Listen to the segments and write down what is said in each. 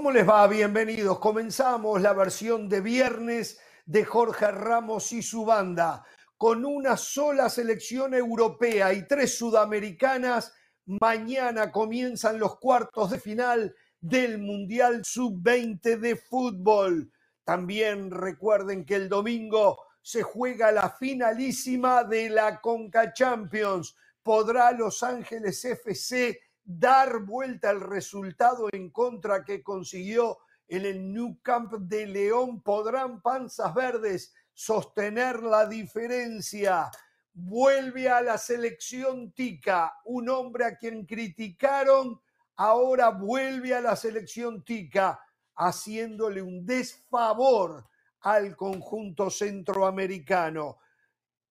¿Cómo les va? Bienvenidos. Comenzamos la versión de viernes de Jorge Ramos y su banda. Con una sola selección europea y tres sudamericanas, mañana comienzan los cuartos de final del Mundial Sub-20 de fútbol. También recuerden que el domingo se juega la finalísima de la Conca Champions. ¿Podrá Los Ángeles FC dar vuelta al resultado en contra que consiguió en el New Camp de León? ¿Podrán Panzas Verdes sostener la diferencia? Vuelve a la selección Tica, un hombre a quien criticaron, ahora vuelve a la selección Tica, haciéndole un desfavor al conjunto centroamericano.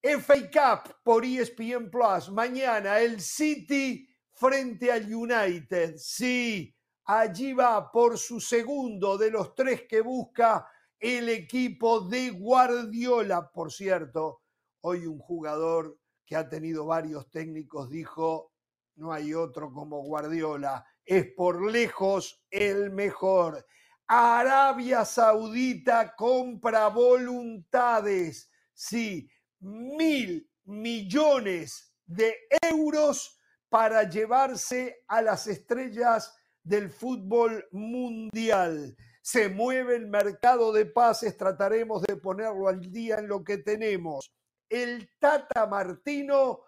FA Cup por ESPN Plus. Mañana el City frente al United. Sí, allí va por su segundo de los tres que busca el equipo de Guardiola. Por cierto, hoy un jugador que ha tenido varios técnicos dijo, no hay otro como Guardiola, es por lejos el mejor. Arabia Saudita compra voluntades, sí, mil millones de euros para llevarse a las estrellas del fútbol mundial. Se mueve el mercado de pases, trataremos de ponerlo al día en lo que tenemos. El Tata Martino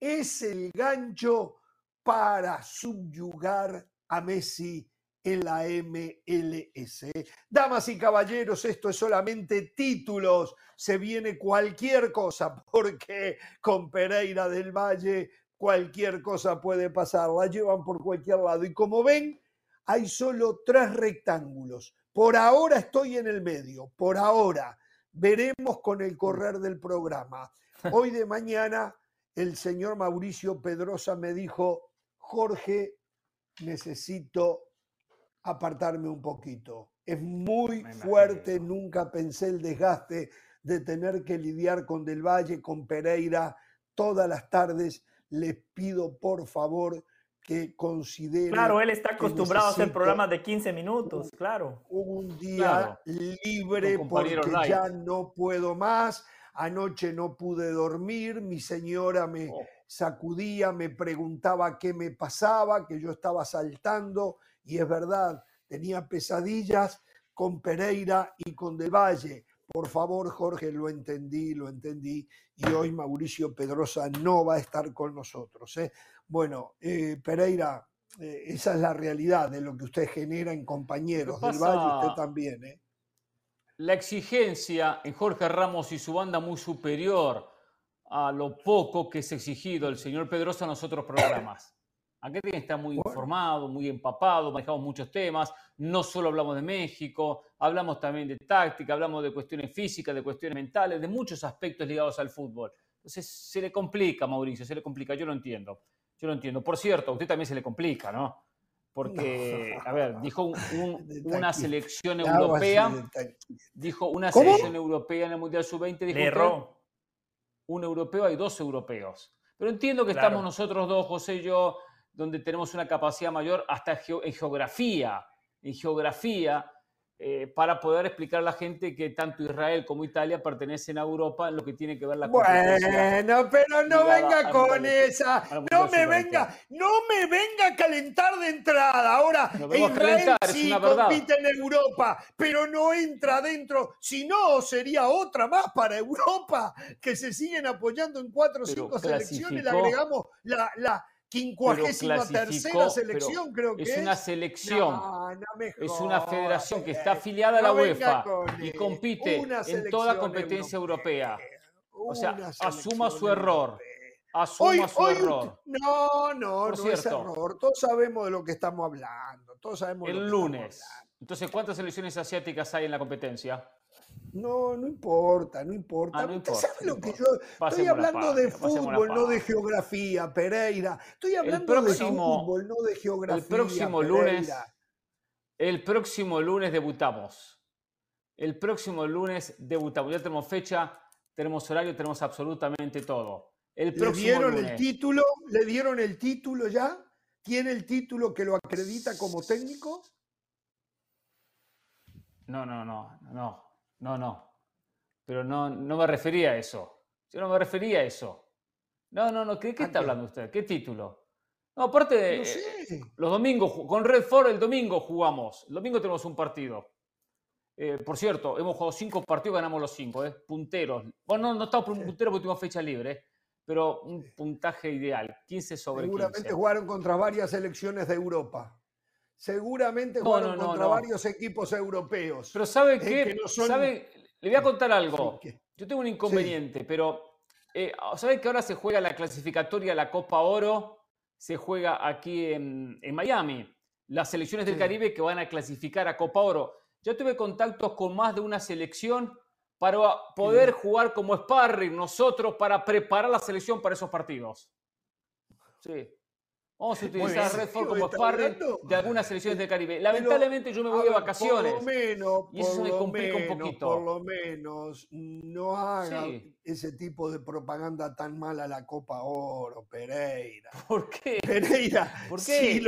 es el gancho para subyugar a Messi en la MLS. Damas y caballeros, esto es solamente títulos. Se viene cualquier cosa porque con Pereira del Valle cualquier cosa puede pasar, la llevan por cualquier lado. Y como ven, hay solo tres rectángulos. Por ahora estoy en el medio, por ahora. Veremos con el correr del programa. Hoy de mañana el señor Mauricio Pedrosa me dijo, Jorge, necesito apartarme un poquito. Es muy fuerte, nunca pensé el desgaste de tener que lidiar con Del Valle, con Pereira, todas las tardes les pido por favor que consideren. Claro, él está acostumbrado a hacer programas de 15 minutos, claro. Un día libre porque ya no puedo más. Anoche no pude dormir, mi señora me oh. sacudía, me preguntaba qué me pasaba, que yo estaba saltando, y es verdad, tenía pesadillas con Pereira y con De Valle. Por favor, Jorge, lo entendí, lo entendí. Y hoy Mauricio Pedrosa no va a estar con nosotros. ¿eh? Bueno, eh, Pereira, eh, esa es la realidad de lo que usted genera en compañeros del Valle, usted también. ¿eh? La exigencia en Jorge Ramos y su banda muy superior a lo poco que es exigido el señor Pedrosa en los otros programas. Aquí tiene que estar muy informado, muy empapado, manejamos muchos temas, no solo hablamos de México, hablamos también de táctica, hablamos de cuestiones físicas, de cuestiones mentales, de muchos aspectos ligados al fútbol. Entonces se le complica, Mauricio, se le complica, yo lo entiendo, yo lo entiendo. Por cierto, a usted también se le complica, ¿no? Porque, a ver, dijo una selección europea, dijo una selección europea en el Mundial Sub-20, dijo un europeo, hay dos europeos. Pero entiendo que estamos nosotros dos, José y yo, donde tenemos una capacidad mayor hasta en geografía, en geografía, eh, para poder explicar a la gente que tanto Israel como Italia pertenecen a Europa en lo que tiene que ver la Bueno, pero no venga con esa, no me venga, no me venga a calentar de entrada. Ahora Israel sí compite en Europa, pero no entra dentro, si no sería otra más para Europa que se siguen apoyando en cuatro o cinco selecciones, le agregamos la, la quincuagésima tercera selección, creo que es. Es una selección. es una federación que está afiliada a la UEFA y compite en toda competencia europea. O sea, asuma su error. Asuma su error. No, no, no es error. Todos sabemos de lo que estamos hablando. Todos sabemos El lunes. Entonces, ¿cuántas selecciones asiáticas hay en la competencia? No, no importa, no importa. Ah, ¿Usted sabe lo que yo estoy hablando de fútbol, no de geografía, Pereira. Estoy hablando de fútbol, no de geografía. El próximo lunes, el próximo lunes debutamos. El próximo lunes debutamos. Ya tenemos fecha, tenemos horario, tenemos absolutamente todo. El ¿Le dieron el título? ¿Le dieron el título ya? ¿Tiene el título que lo acredita como técnico? No, no, no, no, no, no. Pero no, no me refería a eso. Yo no me refería a eso. No, no, no. ¿Qué, qué está hablando usted? ¿Qué título? No, aparte, eh, los domingos, con Red Ford el domingo jugamos. El domingo tenemos un partido. Eh, por cierto, hemos jugado cinco partidos, ganamos los cinco, ¿eh? punteros. Bueno, no, no estamos por un puntero porque tuvimos fecha libre, pero un puntaje ideal, 15 sobre Seguramente jugaron contra varias selecciones de Europa. Seguramente jugaron contra varios equipos europeos. Pero ¿sabe qué? ¿Sabe? Le voy a contar algo. Yo tengo un inconveniente, pero eh, ¿sabe que ahora se juega la clasificatoria la Copa Oro? Se juega aquí en, Miami. Las selecciones del Caribe que van a clasificar a Copa Oro. Yo tuve contactos con más de una selección para poder jugar como sparring nosotros para preparar la selección para esos partidos. Sí. Vamos a utilizar Redford como sparring de algunas selecciones del Caribe. Lamentablemente yo me voy de vacaciones. Por lo menos, y eso me complica un poquito. Por lo menos, no haga ese tipo de propaganda tan mala a la Copa Oro, Pereira. ¿Por qué? Pereira, ¿Por qué?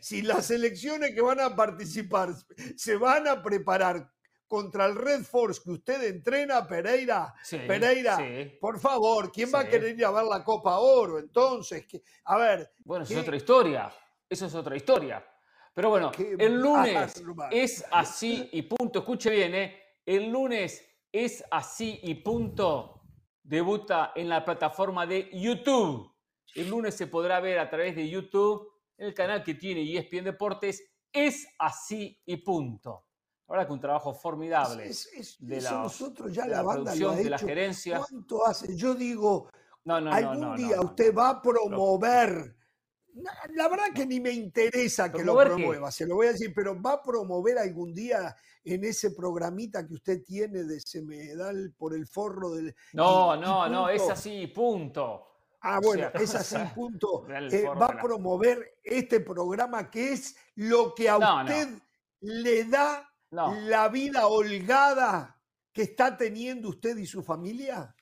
Si, si las selecciones que van a participar se van a preparar contra el Red Force que usted entrena, Pereira. Pereira, por favor, ¿quién va a querer ir a ver la Copa Oro? Entonces, a ver. Bueno, eso es otra historia. Eso es otra historia. Pero bueno, el lunes es así y punto. Escuche bien, ¿eh? El lunes es así y punto. Debuta en la plataforma de YouTube. El lunes se podrá ver a través de YouTube, el canal que tiene ESPN Deportes. Es así y punto. Ahora que un trabajo formidable de, la, nosotros ya la, banda de la gerencia. ¿Cuánto hace? Yo digo, algún día usted va a promover. La verdad que ni me interesa que lo promueva, se lo voy a decir, pero va a promover algún día en ese programita que usted tiene de Semedal por el forro del. No, no, no, es así, punto. Ah, bueno, es así, punto. Eh, va a promover este programa que es lo que a usted le da la vida holgada que está teniendo usted y su familia?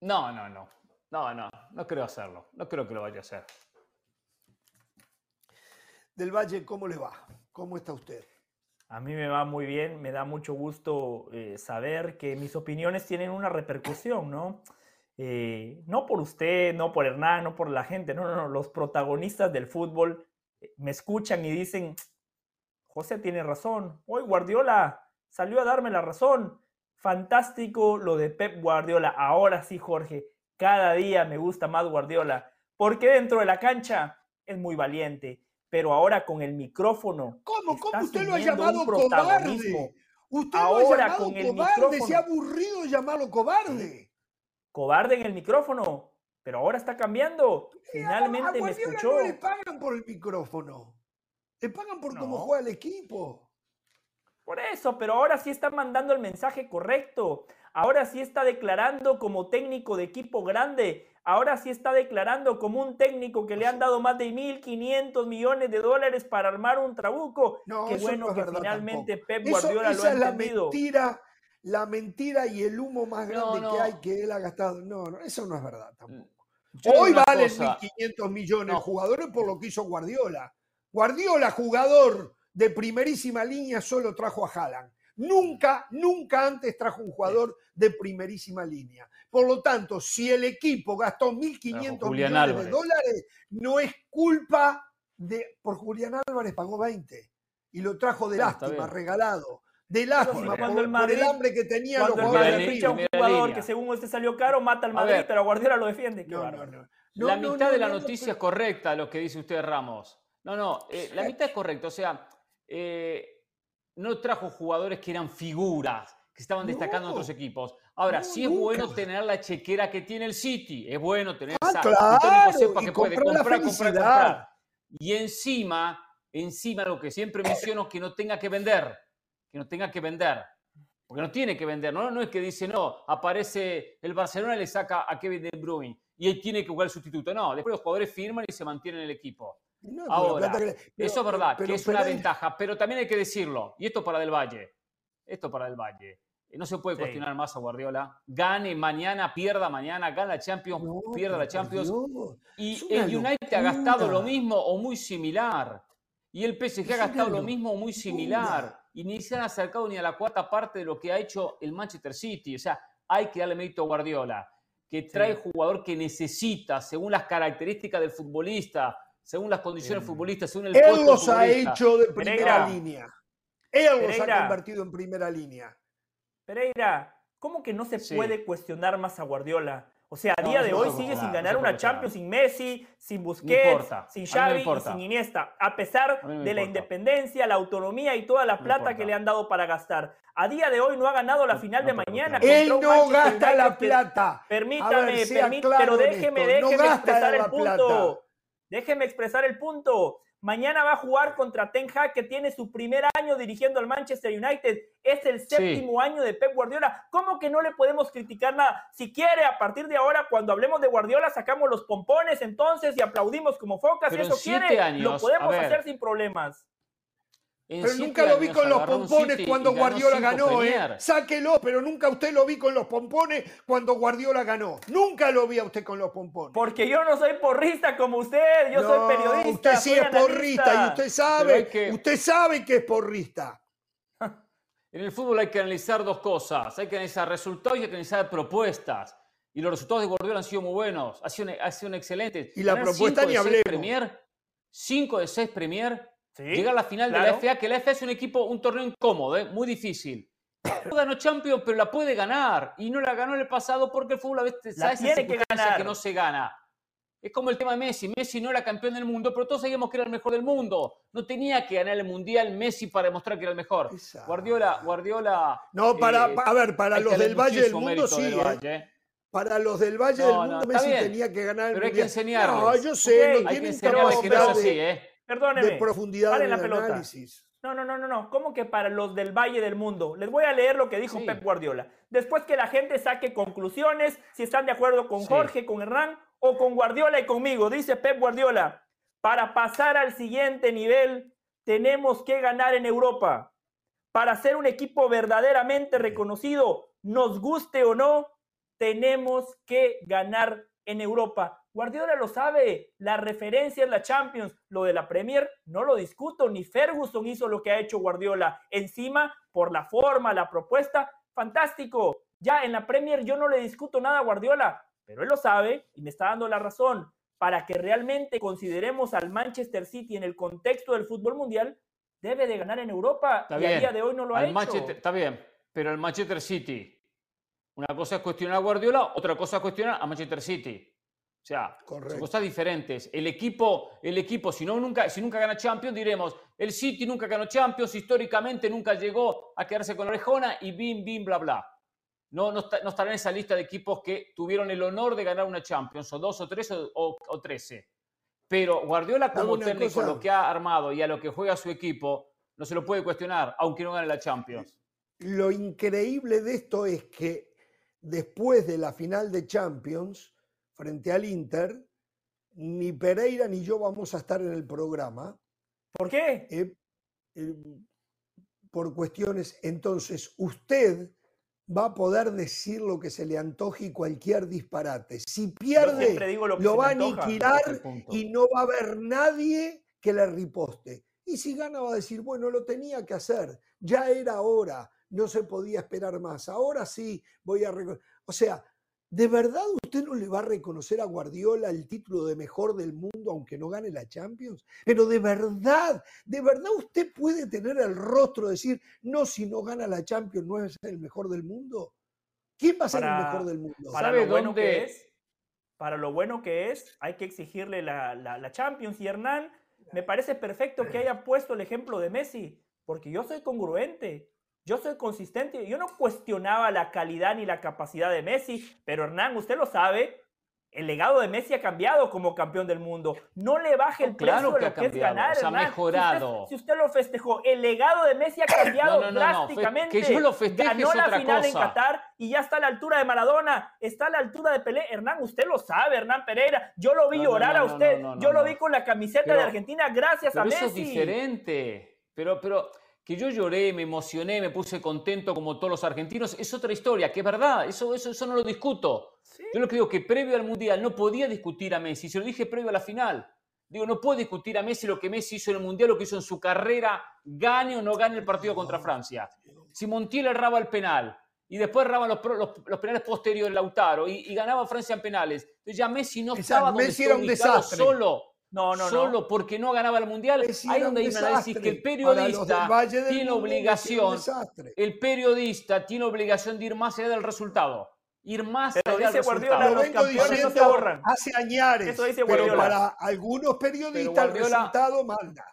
No, no, no. No, no, no creo hacerlo. No creo que lo vaya a hacer. Del Valle, ¿cómo le va? ¿Cómo está usted? A mí me va muy bien, me da mucho gusto eh, saber que mis opiniones tienen una repercusión, ¿no? Eh, no por usted, no por Hernán, no por la gente, no, no, no, los protagonistas del fútbol eh, me escuchan y dicen, José tiene razón. Hoy Guardiola salió a darme la razón. Fantástico lo de Pep Guardiola. Ahora sí, Jorge, cada día me gusta más Guardiola. Porque dentro de la cancha es muy valiente. Pero ahora con el micrófono. ¿Cómo? ¿Cómo usted lo ha llamado cobarde? Usted ahora lo ha con el micrófono. Se ha aburrido llamarlo cobarde. Cobarde en el micrófono. Pero ahora está cambiando. Finalmente me escuchó. No le pagan por el micrófono. Le pagan por cómo juega el equipo. Por eso, pero ahora sí está mandando el mensaje correcto. Ahora sí está declarando como técnico de equipo grande. Ahora sí está declarando como un técnico que le han dado más de 1.500 millones de dólares para armar un trabuco. No, Qué bueno que finalmente Pep Guardiola lo ha entendido. Es la mentira, la mentira y el humo más grande que hay que él ha gastado. No, no, eso no es verdad tampoco. Hoy valen 1.500 millones de jugadores por lo que hizo Guardiola. Guardiola, jugador de primerísima línea, solo trajo a Haaland. Nunca, nunca antes trajo un jugador de primerísima línea. Por lo tanto, si el equipo gastó 1.500 millones de dólares, no es culpa de... Por Julián Álvarez pagó 20 y lo trajo de lástima, regalado. De lástima, por, el, hambre que tenía los jugadores. un jugador que según usted salió caro, mata al Madrid, pero Guardiola lo defiende. No, no, no, la mitad de la noticia es correcta, lo que dice usted, Ramos. No, no, eh, la mitad es correcta. O sea, eh, no trajo jugadores que eran figuras, que estaban destacando en otros equipos. Ahora, sí es bueno tener la chequera que tiene el City. Es bueno tener ah, esa. Claro, sepa que puede comprar, comprar, comprar. Y encima, encima lo que siempre menciono, que no tenga que vender. Que no tenga que vender. Porque no tiene que vender, ¿no? No es que dice, no, aparece el Barcelona y le saca a Kevin De Bruyne y él tiene que jugar el sustituto. No, después los jugadores firman y se mantienen en el equipo. Ahora, eso es verdad, que es una ventaja, pero también hay que decirlo, y esto para Del Valle, esto para Del Valle. Eh, no se puede cuestionar más a Guardiola. Gane mañana, pierda mañana, gana la Champions, pierda la Champions. Y el United ha gastado lo mismo o muy similar. Y el PSG ha gastado lo mismo muy similar. Y ni se han acercado ni a la cuarta parte de lo que ha hecho el Manchester City. O sea, hay que darle mérito a Guardiola, que trae jugador que necesita, según las características del futbolista, según las condiciones futbolistas, según el Él los ha hecho de primera línea. Él los ha convertido en primera línea. Pereira, ¿cómo que no se puede cuestionar más a Guardiola? O sea, a día de hoy sigue sin ganar una Champions sin Messi, sin Busquets, sin Xavi y sin Iniesta, a pesar de la independencia, la autonomía y toda la plata que le han dado para gastar. A día de hoy no ha ganado la final de mañana. Él no gasta la plata. Permítame, permítame pero déjeme, déjeme expresar el punto. Déjeme expresar el punto. Mañana va a jugar contra Ten Hag, que tiene su primer año dirigiendo al Manchester United. Es el séptimo año de Pep Guardiola. ¿Cómo que no le podemos criticar nada? Si quiere, a partir de ahora, cuando hablemos de Guardiola, sacamos los pompones entonces y aplaudimos como focas. si eso quiere, lo podemos hacer sin problemas. Pero nunca lo vi con los pompones cuando Guardiola ganó, ¿eh? Sáquelo, pero nunca usted lo vi con los pompones cuando Guardiola ganó. Nunca lo vi a usted con los pompones. Porque yo no soy porrista como usted, yo soy periodista. Usted sí es porrista y usted sabe, que... usted sabe que es porrista. En el fútbol hay que analizar dos cosas. Hay que analizar resultados y hay que analizar propuestas. Y los resultados de Guardiola han sido muy buenos, han sido, excelentes. Y la propuesta ni hablemos. Premier, cinco de seis Premier Llega a la final de la FA, que la FA es un equipo, un torneo incómodo, ¿eh? muy difícil. No ganó Champions, pero la puede ganar. Y no la ganó en el pasado porque el fútbol a veces la tiene que ganar. que no se gana. Es como el tema de Messi. Messi no era campeón del mundo, pero todos sabíamos que era el mejor del mundo. No tenía que ganar el mundial Messi para demostrar que era el mejor. Guardiola, Guardiola. No, para, eh, a ver, para los del Valle del Mundo sí. ¿eh? Para los del Valle del Mundo Messi tenía que ganar el pero mundial. Pero hay que enseñarles. No, yo sé, no tienen capacidad de... ¿eh? Perdóneme. De profundidad en la pelota. No, no, no, no, no. ¿Cómo que para los del Valle del Mundo? Les voy a leer lo que dijo Pep Guardiola. Después que la gente saque conclusiones, si están de acuerdo con Jorge, con Hernán o con Guardiola y conmigo. Dice Pep Guardiola, para pasar al siguiente nivel tenemos que ganar en Europa. Para ser un equipo verdaderamente reconocido, nos guste o no, tenemos que ganar en Europa. Guardiola lo sabe, la referencia es la Champions, lo de la Premier no lo discuto, ni Ferguson hizo lo que ha hecho Guardiola. Encima, por la forma, la propuesta, fantástico. Ya en la Premier yo no le discuto nada a Guardiola, pero él lo sabe y me está dando la razón. Para que realmente consideremos al Manchester City en el contexto del fútbol mundial, debe de ganar en Europa y a día de hoy no lo ha hecho. está bien, pero el Manchester City, una cosa es cuestionar a Guardiola, otra cosa es cuestionar a Manchester City. O sea, son cosas diferentes. El equipo, el equipo si, no, nunca, si nunca gana Champions, diremos, el City nunca ganó Champions, históricamente nunca llegó a quedarse con la orejona y bim, bim, bla, bla. No, no, estará en esa lista de equipos que tuvieron el honor de ganar una Champions, o dos, o tres, o, trece. Pero Guardiola como técnico, lo que ha armado y a lo que juega su equipo, no se lo puede cuestionar, aunque no gane la Champions. Lo increíble de esto es que después de la final de Champions, frente al Inter, ni Pereira ni yo vamos a estar en el programa. ¿Por qué? Eh, eh, por cuestiones, entonces usted va a poder decir lo que se le antoje y cualquier disparate. Si pierde, lo, va a aniquilar y no va a haber nadie que le riposte. Y si gana va a decir, bueno, lo tenía que hacer, ya era hora, no se podía esperar más, ahora sí voy a... O sea, ¿De verdad usted no le va a reconocer a Guardiola el título de mejor del mundo aunque no gane la Champions? Pero de verdad, de verdad usted puede tener el rostro de decir, no, si no gana la Champions no es el mejor del mundo. ¿Quién va a ser el mejor del mundo? Para lo bueno que es, para lo bueno que es, hay que exigirle la, la Champions. Y Hernán, me parece perfecto que haya puesto el ejemplo de Messi, porque yo soy congruente. Yo soy consistente, yo no cuestionaba la calidad ni la capacidad de Messi, pero Hernán, usted lo sabe, el legado de Messi ha cambiado como campeón del mundo. No le baje el precio de lo que, es ganar. ha mejorado. Si usted, lo festejó, el legado de Messi ha cambiado drásticamente. que yo lo Ganó la final en Qatar y ya está a la altura de Maradona, está a la altura de Pelé. Hernán, usted lo sabe, Hernán Pereira. Yo lo vi llorar a usted. yo lo vi con la camiseta de Argentina gracias a Messi. Eso es diferente. Pero, pero que yo lloré, me emocioné, me puse contento como todos los argentinos, es otra historia, que es verdad, eso, eso, eso no lo discuto. Yo lo que digo que previo al Mundial no podía discutir a Messi, se lo dije previo a la final. Digo, no puedo discutir a Messi lo que Messi hizo en el Mundial, lo que hizo en su carrera, gane o no gane el partido contra Francia. Si Montiel erraba el penal y después erraban los, los, penales posteriores Lautaro y, y, ganaba Francia en penales, entonces ya Messi no estaba donde Messi era un desastre. solo. No, no, Solo porque no ganaba el mundial. Ahí donde hay un análisis que el periodista tiene obligación. El periodista tiene obligación de ir más allá del resultado ir más pero allá dice Guardiola, los campeones no se ahorran. Hace años. Eso dice Pero para algunos periodistas el resultado manda.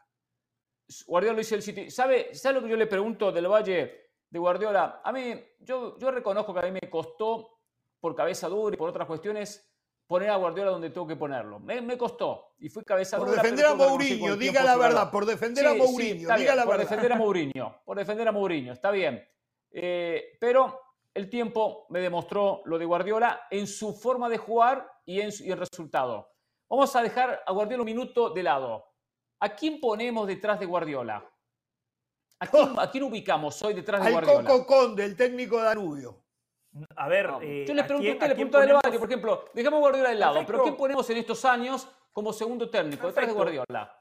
Guardiola dice el City. ¿Sabe, ¿Sabe lo que yo le pregunto del Valle de Guardiola? A mí, yo, yo reconozco que a mí me costó, por cabeza dura y por otras cuestiones, poner a Guardiola donde tengo que ponerlo. Me, me costó y fui cabeza dura. Por defender a Mourinho, diga la verdad, por defender a Mourinho, diga la por verdad. defender a Mourinho, por defender a Mourinho, está bien. Eh, pero el tiempo me demostró lo de Guardiola en su forma de jugar y en, su, el resultado. Vamos a dejar a Guardiola un minuto de lado. ¿A quién ponemos detrás de Guardiola? ¿A quién, ubicamos hoy detrás de Guardiola? Al Coco Conde, el técnico de Danubio. A ver, eh, yo le pregunto a usted, le pregunto a por ejemplo, dejamos Guardiola de lado, pero ¿quién ponemos en estos años como segundo técnico detrás de Guardiola?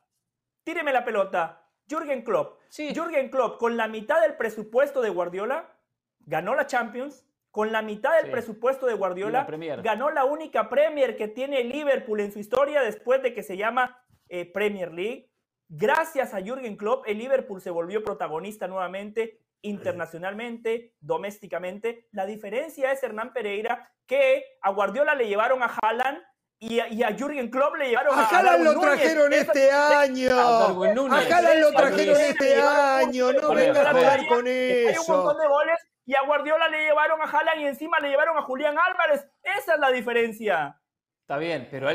Tíreme la pelota. Jürgen Klopp. Sí. Jürgen Klopp, con la mitad del presupuesto de Guardiola, ganó la Champions, con la mitad del presupuesto de Guardiola, ganó la única Premier que tiene Liverpool en su historia después de que se llama eh, Premier League. Gracias a Jürgen Klopp, el Liverpool se volvió protagonista nuevamente internacionalmente, domésticamente. La diferencia es Hernán Pereira, que a Guardiola le llevaron a Haaland y a, y a Jürgen Klopp le llevaron a, a Haaland lo trajeron este año. A, Haaland lo trajeron este año. No vengas a hablar con eso. Hay un montón de goles y a Guardiola le llevaron a Haaland y encima le llevaron a Julián Álvarez. Esa es la diferencia. Está bien, pero a,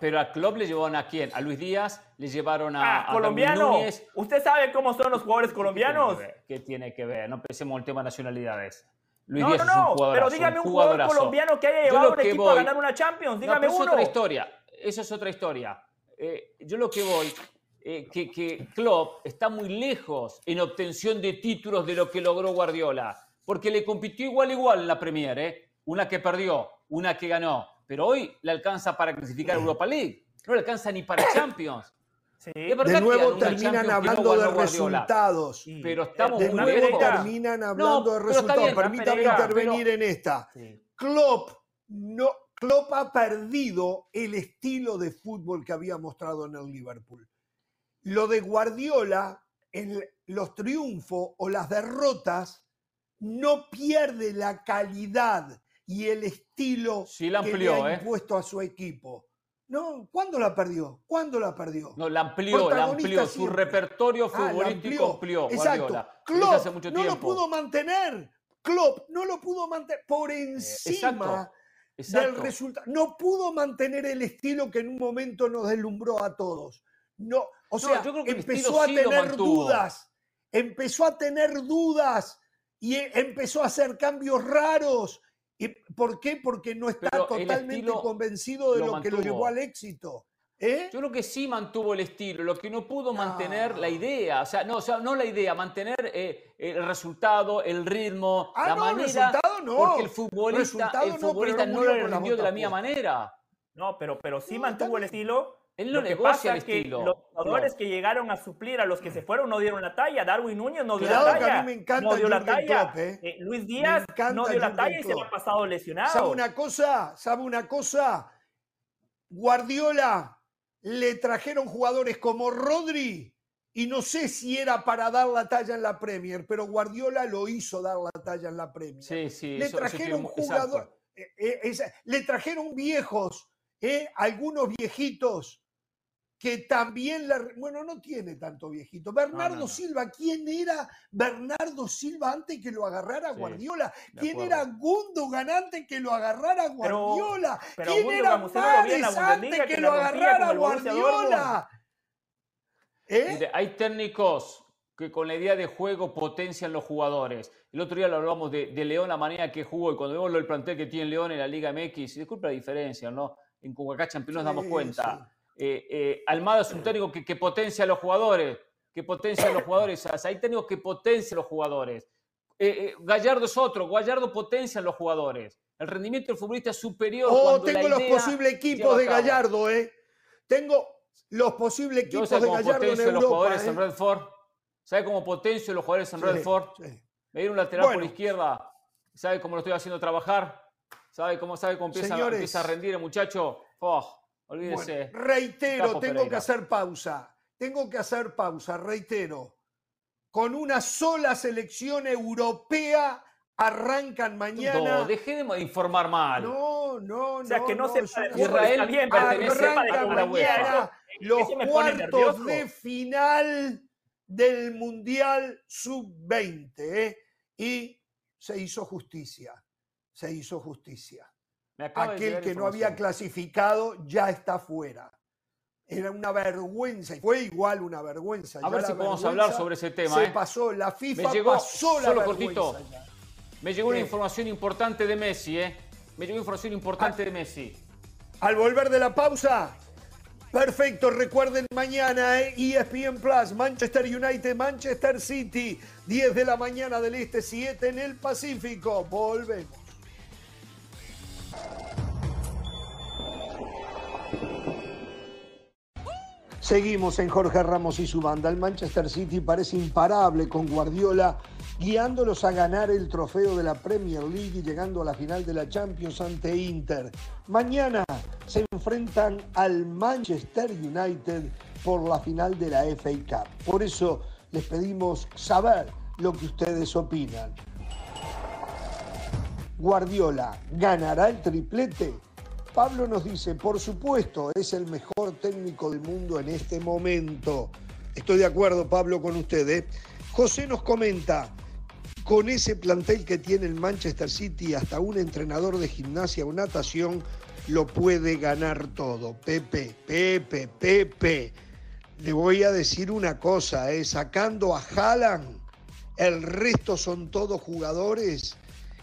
pero a Klopp le llevaron a quién? A Luis Díaz, le llevaron a, ah, colombiano. ¿Usted sabe cómo son los jugadores colombianos? ¿Qué tiene que ver? No pensemos en el tema de nacionalidades. Luis no, Díaz no, no, es un pero dígame un, jugador colombiano que haya llevado un equipo a ganar una Champions. Dígame no, uno. Es otra historia. Eso es otra historia. Eh, yo lo que voy, eh, que, que Klopp está muy lejos en obtención de títulos de lo que logró Guardiola porque le compitió igual igual en la Premier, ¿eh? Una que perdió, una que ganó, pero hoy le alcanza para clasificar a Europa League, no le alcanza ni para Champions. Sí. de nuevo terminan hablando de resultados. Pero estamos de nuevo terminan hablando de resultados. Permítame intervenir en esta. Klopp, no, Klopp ha perdido el estilo de fútbol que había mostrado en el Liverpool. Lo de Guardiola, en los triunfos o las derrotas, no pierde la calidad y el estilo que le ha ¿eh? impuesto a su equipo. No, ¿cuándo la perdió? ¿Cuándo la perdió? No, la amplió, la amplió. Su repertorio ah, futbolístico amplió. Exacto. Klopp no lo pudo mantener. Klopp no lo pudo mantener por eh, encima del resultado. No pudo mantener el estilo que en un momento nos deslumbró a todos. No, o sea, empezó a tener dudas. Empezó a tener dudas y e, empezó a hacer cambios raros. ¿Y ¿Por qué? Porque no está totalmente convencido de lo, que lo llevó al éxito. ¿eh? Yo creo que sí mantuvo el estilo, lo que no pudo mantener la idea, o sea, no, o sea, no la idea, mantener eh, el resultado, el ritmo, ah, la no, manera, resultado no. porque el futbolista, el futbolista no, lo rindió de la misma manera. No, pero, pero sí mantuvo el estilo él lo que pasa el estilo. que los jugadores que llegaron a suplir a los que se fueron no dieron la talla. Darwin Núñez no dio la talla. Que a mí me encanta no dio la talla. ¿eh? Eh, Luis Díaz no dio la talla y se va pasado lesionado. ¿Sabe una cosa? ¿Sabe una cosa? Guardiola le trajeron jugadores como Rodri y no sé si era para dar la talla en la Premier, pero Guardiola lo hizo dar la talla en la Premier. Sí, sí. Le trajeron jugadores, eh, le trajeron viejos, algunos viejitos que también, la, bueno, no tiene tanto viejito. Bernardo Silva, ¿quién era Bernardo Silva antes que lo agarrara Guardiola? ¿Quién era Gundogan antes que lo agarrara Guardiola? ¿Quién era Mares antes que, lo agarrara Guardiola? ¿Eh? hay técnicos que con la idea de juego potencian los jugadores. El otro día lo hablamos de, León, la manera que jugó, y cuando vemos el plantel que tiene León en la Liga MX, y disculpa la diferencia, ¿no? En Coca-Cola Champions nos damos cuenta. Eh, eh, Almada es un técnico que, potencia a los jugadores, que potencia a los jugadores. Hay técnicos que potencian a los jugadores. Eh, Gallardo es otro, Gallardo potencia a los jugadores. El rendimiento del futbolista es superior. Oh, tengo los posibles equipos de Gallardo, ¿eh? Tengo, los posibles equipos de Gallardo en Europa. Los jugadores en. Redford? ¿Sabe cómo potencio los jugadores en Redford? Sí. un lateral por la izquierda. ¿Sabe cómo lo estoy haciendo trabajar? ¿Sabe cómo, sabe cómo empieza, a rendir el muchacho? Oh, olvídese. reitero, tengo que hacer pausa. Tengo que hacer pausa, reitero. Con una sola selección europea arrancan mañana. No, deje de informar mal. No, no, no. O sea, que no, se sepa Israel bien pertenece a mañana los cuartos de final del Mundial Sub-20. ¿eh? Y se hizo justicia. Se hizo justicia. Aquel que no había clasificado ya está fuera. Era una vergüenza, y fue igual una vergüenza. A ver si podemos hablar sobre ese tema. Se ¿eh? pasó, la FIFA pasó la solo cortito. Me llegó una información importante de Messi, ¿eh? Me llegó información importante ah. de Messi. Al volver de la pausa, Perfecto, recuerden mañana eh, ESPN Plus, Manchester United, Manchester City, 10 de la mañana del Este, 7 en el Pacífico. Volvemos. Seguimos en Jorge Ramos y su banda. El Manchester City parece imparable con Guardiola guiándolos a ganar el trofeo de la Premier League y llegando a la final de la Champions ante Inter. Mañana se enfrentan al Manchester United por la final de la FA Cup. Por eso les pedimos saber lo que ustedes opinan. Guardiola ganará el triplete Pablo nos dice, por supuesto, es el mejor técnico del mundo en este momento. Estoy de acuerdo, Pablo, con ustedes. ¿eh? José nos comenta, con ese plantel que tiene el Manchester City, hasta un entrenador de gimnasia o natación lo puede ganar todo. Pepe, Pepe, Pepe. Le voy a decir una cosa, ¿eh? sacando a Haaland, el resto son todos jugadores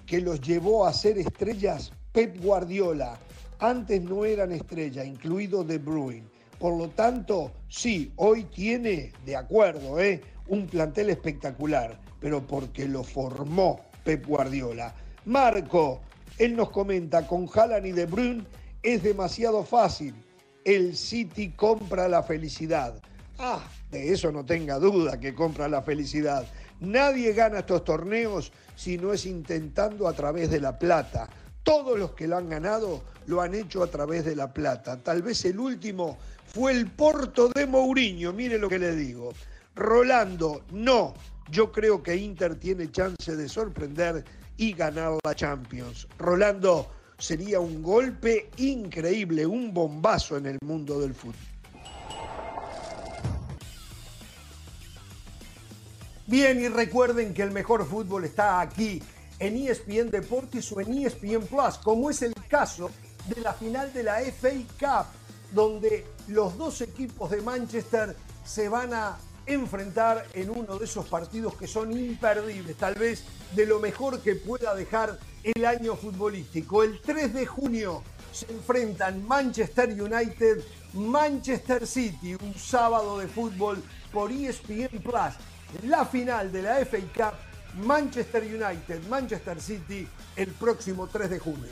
que los llevó a ser estrellas Pep Guardiola antes no eran estrella, incluido De Bruyne. Por lo tanto, sí, hoy tiene, de acuerdo, ¿eh? un plantel espectacular, pero porque lo formó Pep Guardiola. Marco, él nos comenta, con Haaland y De Bruyne es demasiado fácil. El City compra la felicidad. Ah, de eso no tenga duda que compra la felicidad. Nadie gana estos torneos si no es intentando a través de la plata. Todos los que lo han ganado lo han hecho a través de la plata. Tal vez el último fue el Porto de Mourinho, mire lo que le digo. Rolando, no, yo creo que Inter tiene chance de sorprender y ganar la Champions. Rolando, sería un golpe increíble, un bombazo en el mundo del fútbol. Bien, y recuerden que el mejor fútbol está aquí en ESPN Deportes o en ESPN Plus, como es el caso de la final de la FA Cup, donde los dos equipos de Manchester se van a enfrentar en uno de esos partidos que son imperdibles, tal vez de lo mejor que pueda dejar el año futbolístico. El 3 de junio se enfrentan Manchester United, Manchester City, un sábado de fútbol por ESPN Plus. La final de la FA Cup Manchester United, Manchester City, el próximo 3 de junio.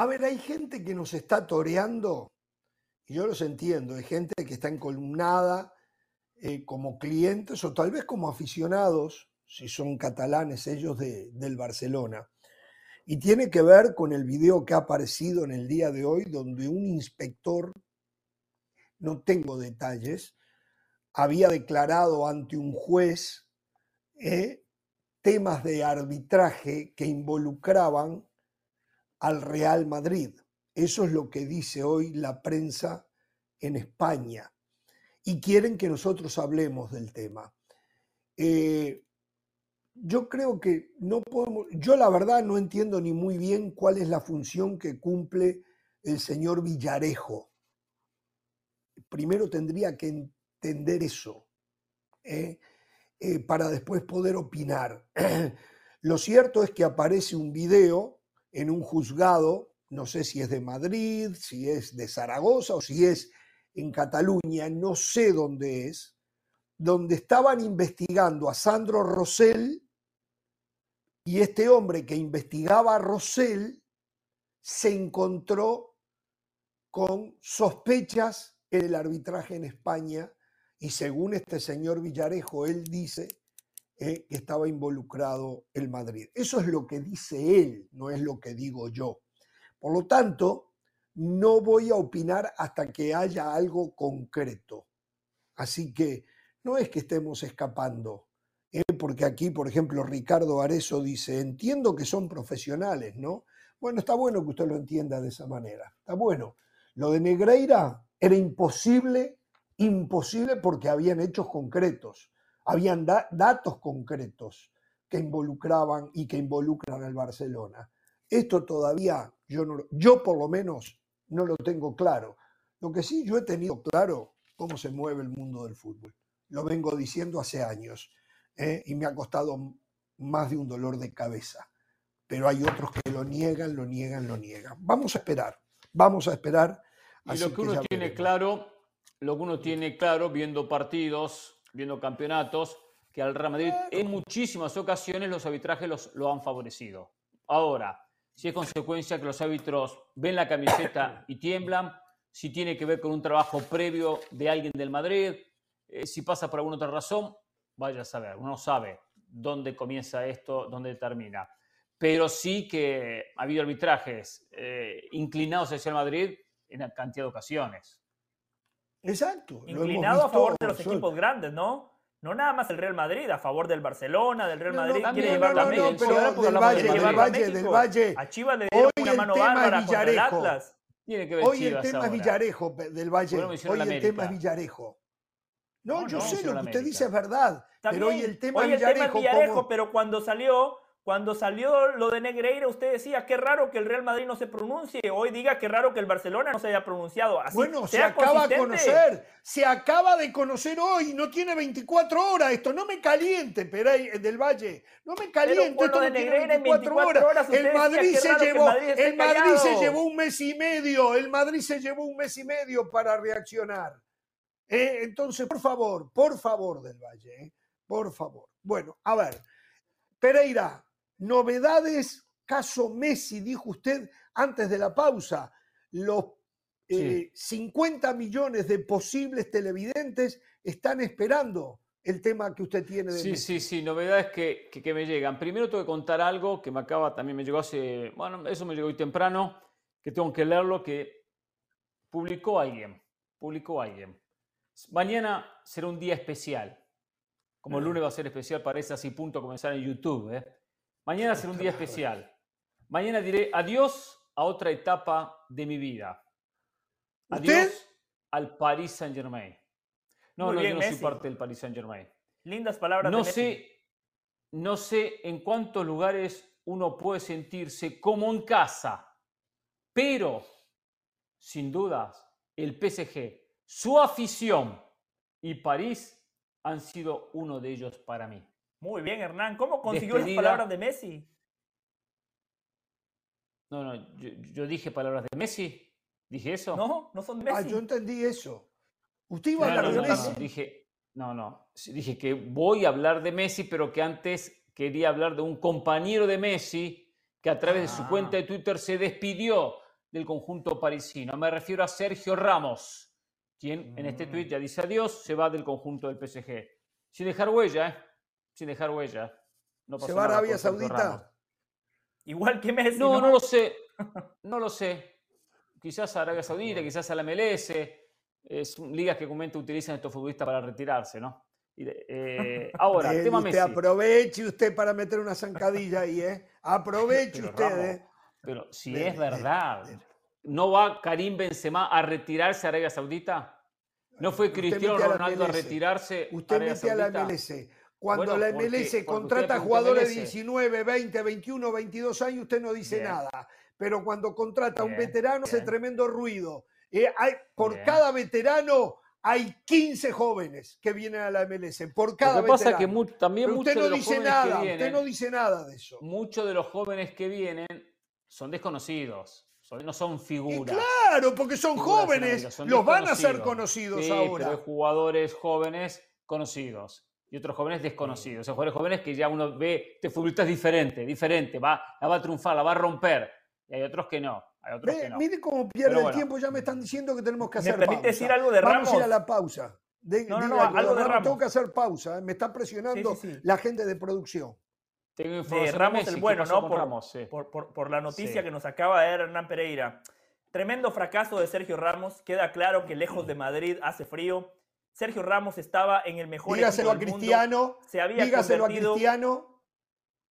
A ver, hay gente que nos está toreando, y yo los entiendo, hay gente que está encolumnada eh, como clientes o tal vez como aficionados, si son catalanes ellos del Barcelona. Y tiene que ver con el video que ha aparecido en el día de hoy, donde un inspector, no tengo detalles, había declarado ante un juez eh, temas de arbitraje que involucraban al Real Madrid. Eso es lo que dice hoy la prensa en España. Y quieren que nosotros hablemos del tema. Eh, yo creo que no podemos, yo la verdad no entiendo ni muy bien cuál es la función que cumple el señor Villarejo. Primero tendría que entender eso ¿eh? Eh, para después poder opinar. Lo cierto es que aparece un video en un juzgado, no sé si es de Madrid, si es de Zaragoza o si es en Cataluña, no sé dónde es, donde estaban investigando a Sandro Rosell Y este hombre que investigaba a Rosell se encontró con sospechas en el arbitraje en España y según este señor Villarejo, él dice eh, que estaba involucrado el Madrid. Eso es lo que dice él, no es lo que digo yo. Por lo tanto, no voy a opinar hasta que haya algo concreto. Así que no es que estemos escapando, ¿eh? porque aquí, por ejemplo, Ricardo Arezo dice, entiendo que son profesionales, ¿no? Bueno, está bueno que usted lo entienda de esa manera, está bueno. Lo de Negreira era imposible, imposible porque habían hechos concretos, habían datos concretos que involucraban y que involucran al Barcelona. Esto todavía yo, no, yo por lo menos no lo tengo claro. Lo que sí yo he tenido claro cómo se mueve el mundo del fútbol. Lo vengo diciendo hace años ¿eh? y me ha costado más de un dolor de cabeza. Pero hay otros que lo niegan, lo niegan, lo niegan. Vamos a esperar, vamos a esperar. Y lo que uno tiene claro, lo que uno tiene claro viendo partidos, viendo campeonatos, que al Real Madrid en muchísimas ocasiones los arbitrajes los, lo han favorecido. Ahora, si es consecuencia que los árbitros ven la camiseta y tiemblan, si tiene que ver con un trabajo previo de alguien del Madrid, eh, si pasa por alguna otra razón, vaya a saber, uno sabe dónde comienza esto, dónde termina. Pero sí que ha habido arbitrajes eh, inclinados hacia el Madrid en cantidad de ocasiones. Exacto. Inclinado a favor de los equipos grandes, ¿no? No nada más el Real Madrid, a favor del Barcelona, del Real Madrid, quiere llevar la pero del Valle, del Valle, del Valle. A Chivas le dieron una mano bárbara contra el Atlas. Tiene que ver Hoy el tema es Villarejo del Valle. Hoy el tema es Villarejo. No, yo sé lo que usted dice es verdad. pero hoy el tema hoy Villarejo. Tema Villarejo pero cuando salió cuando salió lo de Negreira, usted decía, qué raro que el Real Madrid no se pronuncie. Hoy diga, qué raro que el Barcelona no se haya pronunciado. Así, bueno, se acaba de conocer. Se acaba de conocer hoy. No tiene 24 horas esto. No me caliente, Pereira del Valle. No me caliente. Esto no tiene 24, horas. el Madrid, se llevó, el Madrid, se llevó un mes y medio. El Madrid se llevó un mes y medio para reaccionar. Eh, entonces, por favor, por favor, del Valle. Eh, por favor. Bueno, a ver. Pereira, Novedades, caso Messi, dijo usted antes de la pausa, los 50 eh, millones de posibles televidentes están esperando el tema que usted tiene de Sí, sí, sí, novedades que, que, me llegan. Primero tengo que contar algo que me acaba, también me llegó hace, bueno, eso me llegó hoy temprano, que tengo que leerlo, que publicó alguien, publicó alguien. Mañana será un día especial. Como el lunes va a ser especial, parece así punto comenzar en YouTube. ¿eh? Mañana será un día especial. Mañana diré adiós a otra etapa de mi vida. Adiós al Paris Saint Germain. No, no, yo no soy parte del Paris Saint Germain. Lindas palabras. No sé, no sé en cuántos lugares uno puede sentirse como en casa, pero sin dudas el PSG, su afición y París han sido uno de ellos para mí. Muy bien, Hernán. ¿Cómo consiguió las palabras de Messi? No, no, yo, dije palabras de Messi. ¿Dije eso? No, no son de ah, Messi. Ah, yo entendí eso. Usted iba a hablar de Messi. No, dije, no, no. Dije que voy a hablar de Messi, pero que antes quería hablar de un compañero de Messi que a través de su cuenta de ah. Twitter se despidió del conjunto parisino. Me refiero a Sergio Ramos, quien en este tweet mm. ya dice adiós, se va del conjunto del PSG. Sin dejar huella, ¿eh? Sin dejar huella. No ¿Se va a Arabia Saudita? Igual que Messi. No, no, lo sé. No lo sé. Quizás a Arabia Saudita, quizás a la MLS. Es ligas que comúnmente utilizan estos futbolistas para retirarse, ¿no? Eh, ahora, el tema usted Aproveche usted para meter una zancadilla ahí, ¿eh? Aproveche usted, ¿eh? Pero si es verdad, ¿no va Karim Benzema a retirarse a Arabia Saudita? ¿No fue Cristiano Ronaldo a, retirarse Usted mete a la MLS. Cuando la MLS contrata jugadores de 19, 20, 21, 22 años, usted no dice nada. Pero cuando contrata a un veterano, hace tremendo ruido. Eh, hay, por cada veterano hay 15 jóvenes que vienen a la MLS. Por cada Lo que pasa que también usted no dice nada, usted no dice nada de eso. Muchos de los jóvenes que vienen son desconocidos. no son figuras. claro, porque son jóvenes. los van a ser conocidos ahora. Pero hay jugadores jóvenes conocidos y otros jóvenes desconocidos. O sea, jugadores jóvenes que ya uno ve, este futbolista es diferente, diferente, va, la va a triunfar, la va a romper. Y hay otros que no. Hay otros que no. Mire cómo pierde el tiempo, ya me están diciendo que tenemos que hacer ¿Me permite decir algo de Ramos? Vamos a ir a la pausa. no, no, no, algo de Ramos. Tengo que hacer pausa, ¿eh? me está presionando la gente de producción. Tengo de Ramos el bueno, ¿no? Por, Ramos, por, por, por, la noticia que nos acaba de dar Hernán Pereira. Tremendo fracaso de Sergio Ramos. Queda claro que lejos de Madrid hace frío. Sergio Ramos estaba en el mejor dígaselo equipo del a Cristiano, mundo. Se había dígaselo a Cristiano.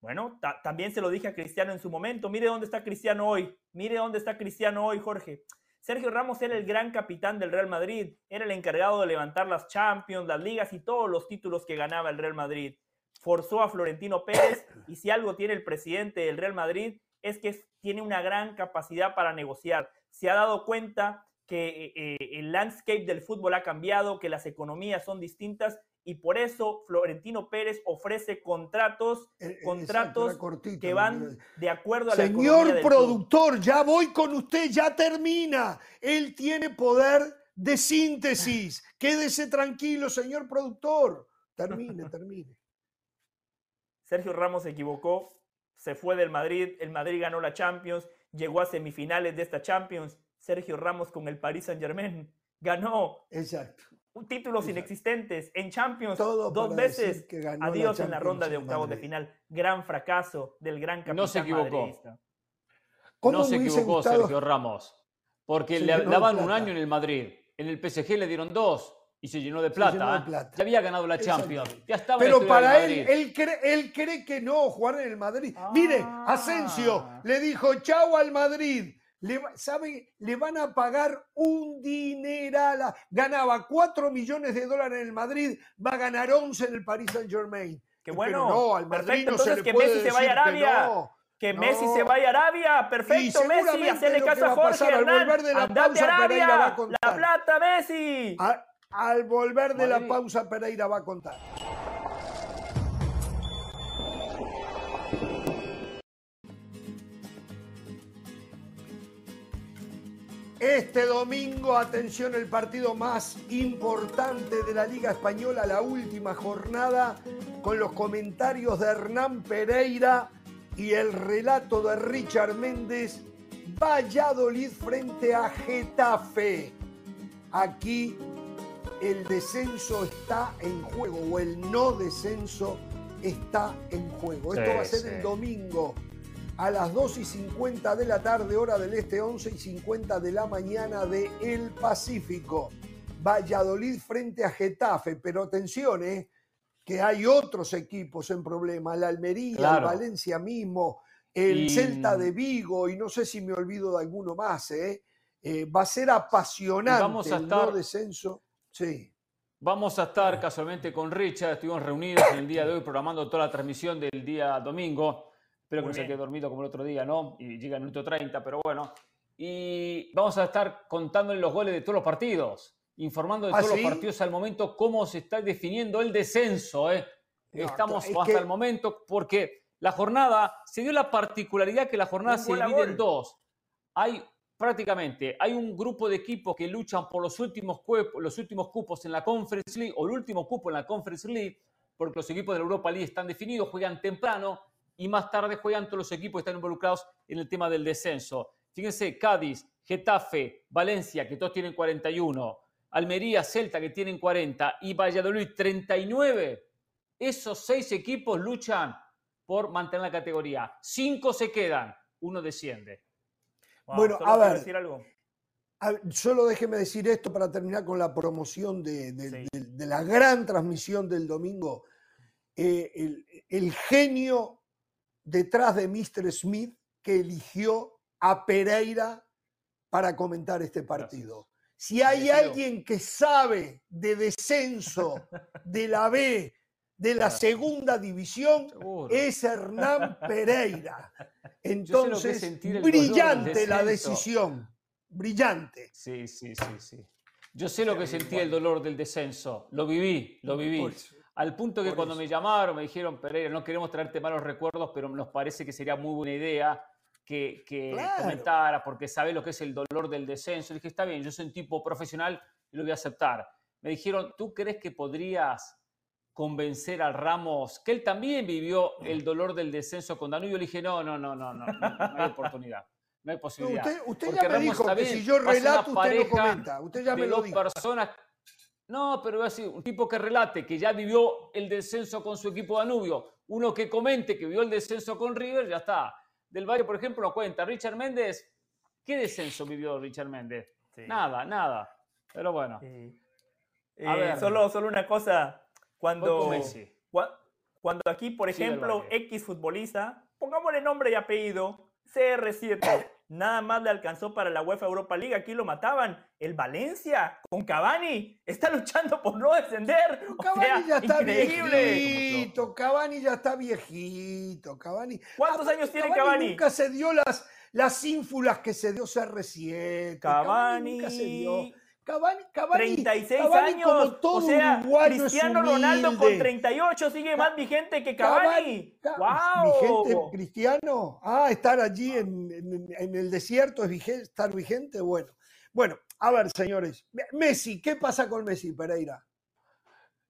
Bueno, también se lo dije a Cristiano en su momento. Mire dónde está Cristiano hoy. Mire dónde está Cristiano hoy, Jorge. Sergio Ramos era el gran capitán del Real Madrid. Era el encargado de levantar las Champions, las ligas y todos los títulos que ganaba el Real Madrid. Forzó a Florentino Pérez y si algo tiene el presidente del Real Madrid es que tiene una gran capacidad para negociar. Se ha dado cuenta que eh, el landscape del fútbol ha cambiado, que las economías son distintas y por eso Florentino Pérez ofrece contratos, eh, eh, contratos que van de acuerdo a la Señor productor, ya voy con usted, ya termina. Él tiene poder de síntesis. Quédese tranquilo, señor productor. Termine, termine. Sergio Ramos se equivocó, se fue del Madrid, el Madrid ganó la Champions, llegó a semifinales de esta Champions Sergio Ramos con el Paris Saint Germain. Ganó Exacto. títulos inexistentes en Champions dos veces. Adiós en la ronda de octavos de final. Gran fracaso del gran capitán No se equivocó. No se equivocó Sergio Ramos. Porque le daban un año en el Madrid. En el PSG le dieron dos y se llenó de plata. Ya había ganado la Champions. Ya estaba Pero para él, él cree, él cree que no jugar en el Madrid. Mire, Asensio ah. le dijo chau al Madrid le, ¿sabe? Le van a pagar un dineral. Ganaba 4 millones de dólares en el Madrid, va a ganar 11 en el Paris Saint Germain. Qué bueno. no, al Madrid no se le que Messi se vaya a Arabia. Que, Messi se vaya a Arabia. Perfecto, Messi. Hacele caso a Jorge. Al volver de la pausa, Arabia, Pereira va a contar. La plata, Messi. al volver de la pausa, Pereira va a contar. Este domingo, atención, el partido más importante de la Liga Española, la última jornada, con los comentarios de Hernán Pereira y el relato de Richard Méndez, Valladolid frente a Getafe. Aquí el descenso está en juego, o el no descenso está en juego. Esto va a ser el domingo a las 2 y 50 de la tarde, hora del este, 11 y 50 de la mañana de El Pacífico. Valladolid frente a Getafe, pero atención, ¿eh? que hay otros equipos en problema, la Almería, el Valencia mismo, el Celta de Vigo, y no sé si me olvido de alguno más. ¿eh? eh va a ser apasionante vamos a estar... el descenso. Sí. Vamos a estar casualmente con Richard, estuvimos reunidos en el día de hoy programando toda la transmisión del día domingo. Espero que no se quede dormido como el otro día, ¿no? Y llega el minuto 30, pero bueno. Y vamos a estar contándole los goles de todos los partidos, informando de ¿Ah, todos los partidos al momento cómo se está definiendo el descenso. ¿eh? Estamos hasta el momento porque la jornada, se dio la particularidad que la jornada se divide en dos. Hay prácticamente, hay un grupo de equipos que luchan por los últimos, los últimos cupos en la Conference League o el último cupo en la Conference League, porque los equipos de la Europa League están definidos, juegan temprano y más tarde juegan todos los equipos que están involucrados en el tema del descenso. Fíjense, Cádiz, Getafe, Valencia, que todos tienen 41, Almería, Celta, que tienen 40, y Valladolid, 39. Esos seis equipos luchan por mantener la categoría. Cinco se quedan, uno desciende. bueno, a ver, decir algo? solo déjeme decir esto para terminar con la promoción de, la gran transmisión del domingo. Eh, el, el genio detrás de Mr. Smith que eligió a Pereira para comentar este partido. Si hay alguien que sabe de descenso de la B, de la segunda división, es Hernán Pereira. Entonces, brillante la decisión. Brillante. Sí, sí, sí, sí. Yo sé lo que sentí el dolor del descenso. Lo viví, lo viví. Al punto que cuando me llamaron me dijeron, Pereira, no queremos traerte malos recuerdos, pero nos parece que sería muy buena idea que, que comentara, porque sabe lo que es el dolor del descenso. dije, está bien, yo soy un tipo profesional y lo voy a aceptar. Me dijeron, ¿tú crees que podrías convencer al Ramos, que él también vivió el dolor del descenso con Danubio. Le dije, no, no, no, no, no, no, hay oportunidad. No hay posibilidad. usted, usted ya me dijo que si yo relato, usted lo comenta. Usted ya me lo dijo. Personas, no, pero así, un tipo que relate, que ya vivió el descenso con su equipo Danubio, uno que comente que vivió el descenso con River, ya está. Del Valle, por ejemplo, cuenta. Richard Méndez, ¿qué descenso vivió Richard Méndez? Nada, nada. Pero bueno. Eh, solo, solo una cosa. Cuando, cuando aquí, por ejemplo, X futbolista, pongámosle nombre y apellido, CR7, nada más le alcanzó para la UEFA Europa League, aquí lo mataban. El Valencia con Cavani está luchando por no descender. Cavani ya está viejito, Cavani ya está viejito, Cavani. ¿Cuántos años tiene Cavani? Nunca se dio las, las ínfulas que se dio CR7. Cavani, nunca se dio. Cabani, 36 años. o sea, Cristiano Ronaldo con 38 sigue más vigente que Cavani. ¡Wow! ¿Vigente Cristiano? Ah, estar allí en, el desierto es vigente, estar vigente. Bueno, bueno, a ver, señores. Messi, ¿qué pasa con Messi, Pereira?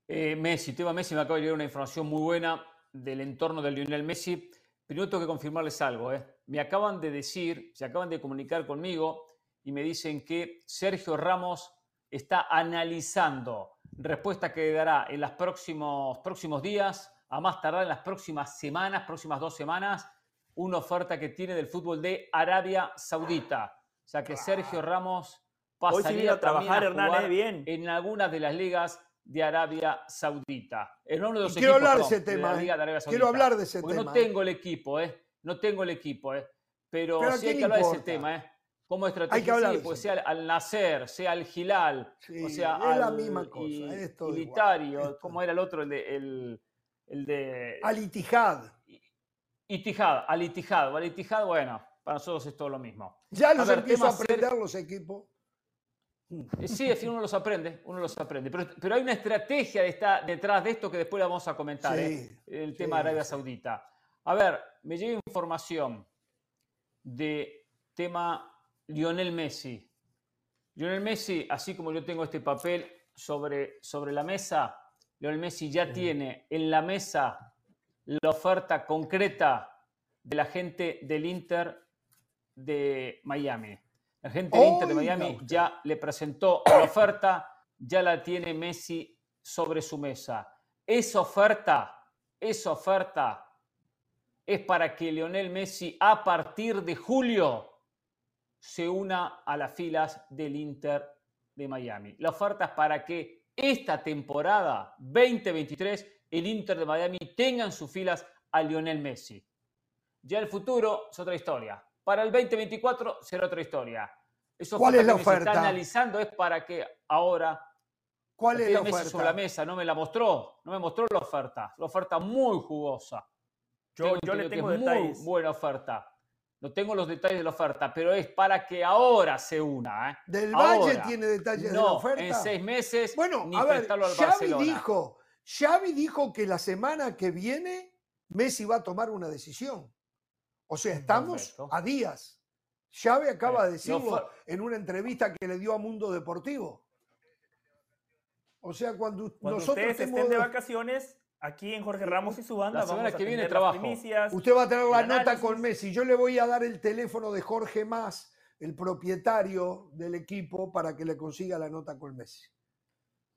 Eh, Messi, tema Messi, me acaba de llegar una información muy buena del entorno del Lionel Messi. Primero tengo que confirmarles algo. ¿eh? Me acaban de decir, se acaban de comunicar conmigo y me dicen que Sergio Ramos está analizando respuesta que dará en los próximos, próximos días, a más tardar en las próximas semanas, próximas dos semanas, una oferta que tiene del fútbol de Arabia Saudita. O sea que Sergio Ramos pasaría a trabajar a jugar bien. en algunas de las ligas de Arabia Saudita. En uno de los quiero hablar de ese tema. Quiero hablar de ese tema. No tengo el equipo, ¿eh? No tengo el equipo, ¿eh? Pero, Pero sí hay que hablar de ese tema, ¿eh? Como estrategia, Hay que pues sea al nacer, sea al Gilal, o sea es al la misma cosa, es Ilitario, ¿cómo era el otro? El de, el, el de al Itijad. Itijad, al Itijad, al Itijad, bueno, para nosotros es todo lo mismo. Ya los empiezo a aprender los equipos. Eh, sí, es uno los aprende, uno los aprende. Pero, pero hay una estrategia de esta, detrás de esto que después la vamos a comentar, ¿eh? el tema de Arabia Saudita. A ver, me llega información de tema Lionel Messi. Lionel Messi, así como yo tengo este papel sobre, sobre la mesa, Lionel Messi ya tiene en la mesa la oferta concreta de la gente del Inter de Miami. La gente del Inter de Miami ya le presentó la oferta, ya la tiene Messi sobre su mesa. Esa oferta, esa oferta es para que Lionel Messi a partir de julio se una a las filas del Inter de Miami. La oferta es para que esta temporada 2023 el Inter de Miami tenga en sus filas a Lionel Messi. Ya el futuro es otra historia. Para el 2024 será otra historia. Eso ¿Cuál es la que oferta? Se está analizando es para que ahora ¿Cuál es la oferta? sobre la mesa, no me la mostró, no me mostró la oferta. La oferta muy jugosa. Yo, yo le tengo detalles. Muy buena oferta. No tengo los detalles de la oferta, pero es para que ahora se una. ¿eh? Del Valle tiene detalles de la oferta. En seis meses. Bueno, a ver, Xavi dijo, Xavi dijo que la semana que viene Messi va a tomar una decisión. O sea, estamos a días. Xavi acaba de decirlo en una entrevista que le dio a Mundo Deportivo. O sea, cuando, cuando nosotros ustedes estén de vacaciones, Aquí en Jorge Ramos y su banda. La semana que viene trabajo. Usted va a tener la nota con Messi. Yo le voy a dar el teléfono de Jorge Más, el propietario del equipo, para que le consiga la nota con Messi.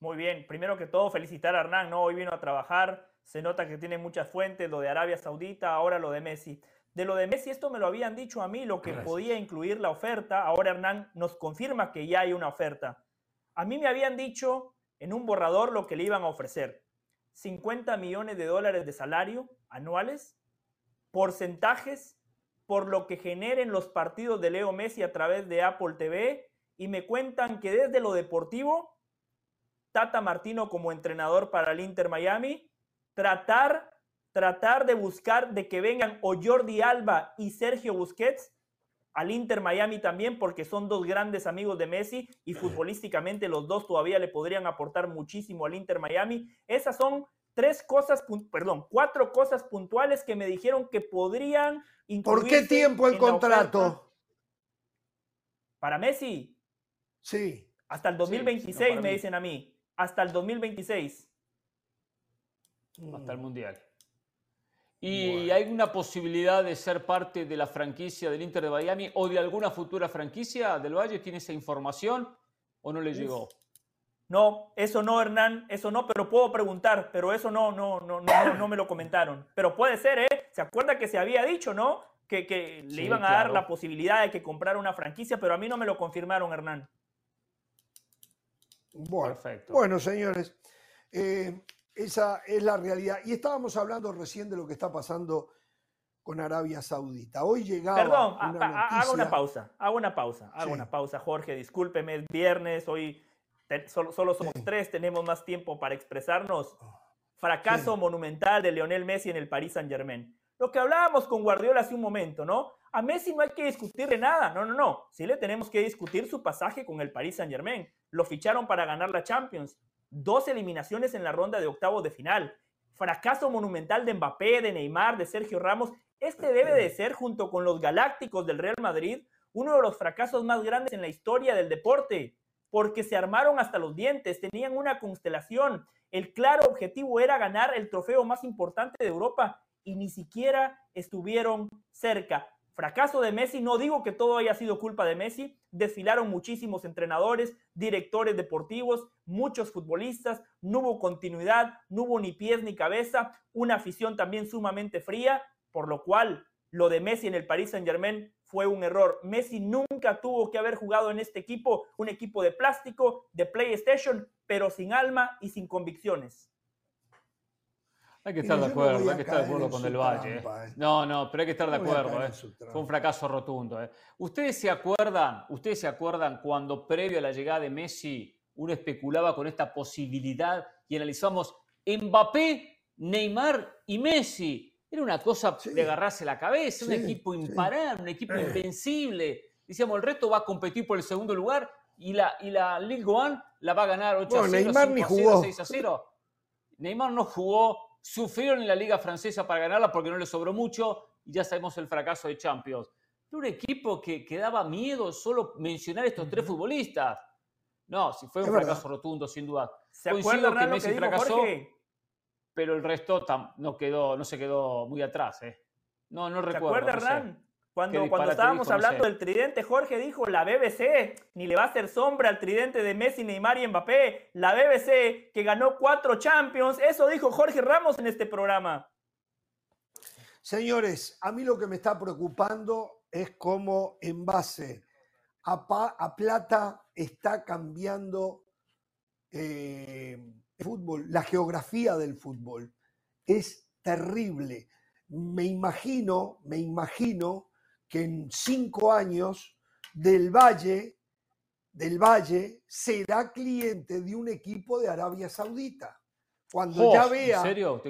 Muy bien. Primero que todo, felicitar a Hernán. ¿no? Hoy vino a trabajar. Se nota que tiene muchas fuentes, lo de Arabia Saudita, ahora lo de Messi. De lo de Messi, esto me lo habían dicho a mí, lo que podía incluir la oferta. Ahora Hernán nos confirma que ya hay una oferta. A mí me habían dicho en un borrador lo que le iban a ofrecer. 50 millones de dólares de salario anuales, porcentajes por lo que generen los partidos de Leo Messi a través de Apple TV y me cuentan que desde lo deportivo, Tata Martino como entrenador para el Inter Miami, tratar, tratar de buscar de que vengan o Jordi Alba y Sergio Busquets al Inter Miami también porque son dos grandes amigos de Messi y futbolísticamente los dos todavía le podrían aportar muchísimo al Inter Miami. Esas son tres cosas, perdón, cuatro cosas puntuales que me dijeron que podrían ¿Por qué tiempo el contrato? Para Messi. Sí. Hasta el 2026 me dicen a mí. Hasta el 2026. hasta el. Mundial. ¿Y hay una posibilidad de ser parte de la franquicia del Inter de Miami o de alguna futura franquicia del Valle? ¿Tiene esa información o no le llegó? No, eso no, Hernán, eso no, pero puedo preguntar, pero eso no, no, no, no, no me lo comentaron. Pero puede ser, ¿eh? ¿Se acuerda que se había dicho, no? Que, le iban a dar la posibilidad de que comprara una franquicia, pero a mí no me lo confirmaron, Hernán. Bueno, Perfecto. bueno señores, eh, esa es la realidad. Y estábamos hablando recién de lo que está pasando con Arabia Saudita. Hoy llegaba. Perdón, hago una pausa, hago una pausa, hago una pausa, Jorge, discúlpeme, es viernes, hoy solo, somos tres, tenemos más tiempo para expresarnos. Fracaso monumental de Lionel Messi en el Paris Saint Germain. Lo que hablábamos con Guardiola hace un momento, ¿no? A Messi no hay que discutirle nada, no, no, no. Sí le tenemos que discutir su pasaje con el Paris Saint Germain. Lo ficharon para ganar la Champions dos eliminaciones en la ronda de octavos de final, fracaso monumental de Mbappé, de Neymar, de Sergio Ramos. Este debe de ser, junto con los Galácticos del Real Madrid, uno de los fracasos más grandes en la historia del deporte, porque se armaron hasta los dientes, tenían una constelación. El claro objetivo era ganar el trofeo más importante de Europa y ni siquiera estuvieron cerca. Fracaso de Messi, no digo que todo haya sido culpa de Messi, desfilaron muchísimos entrenadores, directores deportivos, muchos futbolistas, no hubo continuidad, no hubo ni pies ni cabeza, una afición también sumamente fría, por lo cual lo de Messi en el Paris Saint Germain fue un error. Messi nunca tuvo que haber jugado en este equipo, un equipo de plástico, de PlayStation, pero sin alma y sin convicciones. Hay que estar de acuerdo, hay que estar de acuerdo con el Valle. ¿eh? Eh. No, no, pero hay que estar de acuerdo. ¿eh? Fue un fracaso rotundo. ¿Ustedes se acuerdan, ustedes se acuerdan cuando previo a la llegada de Messi uno especulaba con esta posibilidad y analizamos Mbappé, Neymar y Messi? Era una cosa de agarrarse la cabeza, un equipo imparable, un equipo invencible. Decíamos, el resto va a competir por el segundo lugar y la, y la Ligue 1 la va a ganar 8 a 0, Neymar 5 a 0, 6 a 0. Neymar no jugó, Sufrieron en la liga francesa para ganarla porque no les sobró mucho y ya sabemos el fracaso de Champions. Era un equipo que, que daba miedo solo mencionar estos tres futbolistas. No, si fue un fracaso rotundo, sin duda. ¿Se Coincido que Messi fracasó, pero el resto no, quedó, no se quedó muy atrás. ¿eh? No, no recuerdo. ¿Se acuerda, Hernán? Cuando, cuando estábamos hablando del tridente, Jorge dijo, la BBC ni le va a hacer sombra al tridente de Messi, Neymar y Mbappé. La BBC que ganó cuatro Champions. Eso dijo Jorge Ramos en este programa. Señores, a mí lo que me está preocupando es cómo en base a, a plata está cambiando eh, el fútbol, la geografía del fútbol. Es terrible. Me imagino, me imagino que en cinco años del Valle, del Valle será cliente de un equipo de Arabia Saudita. Cuando ya vea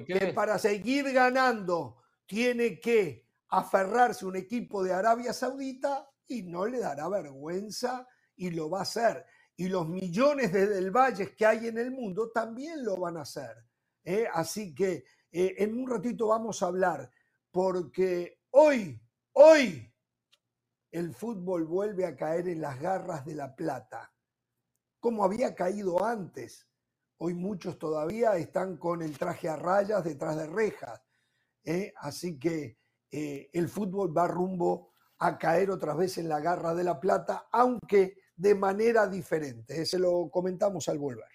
que para seguir ganando tiene que aferrarse un equipo de Arabia Saudita y no le dará vergüenza y lo va a hacer. Y los millones de Del Valle que hay en el mundo también lo van a hacer. ¿eh? Así que eh, en un ratito vamos a hablar, porque hoy, hoy el fútbol vuelve a caer en las garras de la plata, como había caído antes. Hoy muchos todavía están con el traje a rayas detrás de rejas. ¿eh? Así que eh, el fútbol va rumbo a caer otra vez en la garra de la plata, aunque de manera diferente. Se lo comentamos al volver.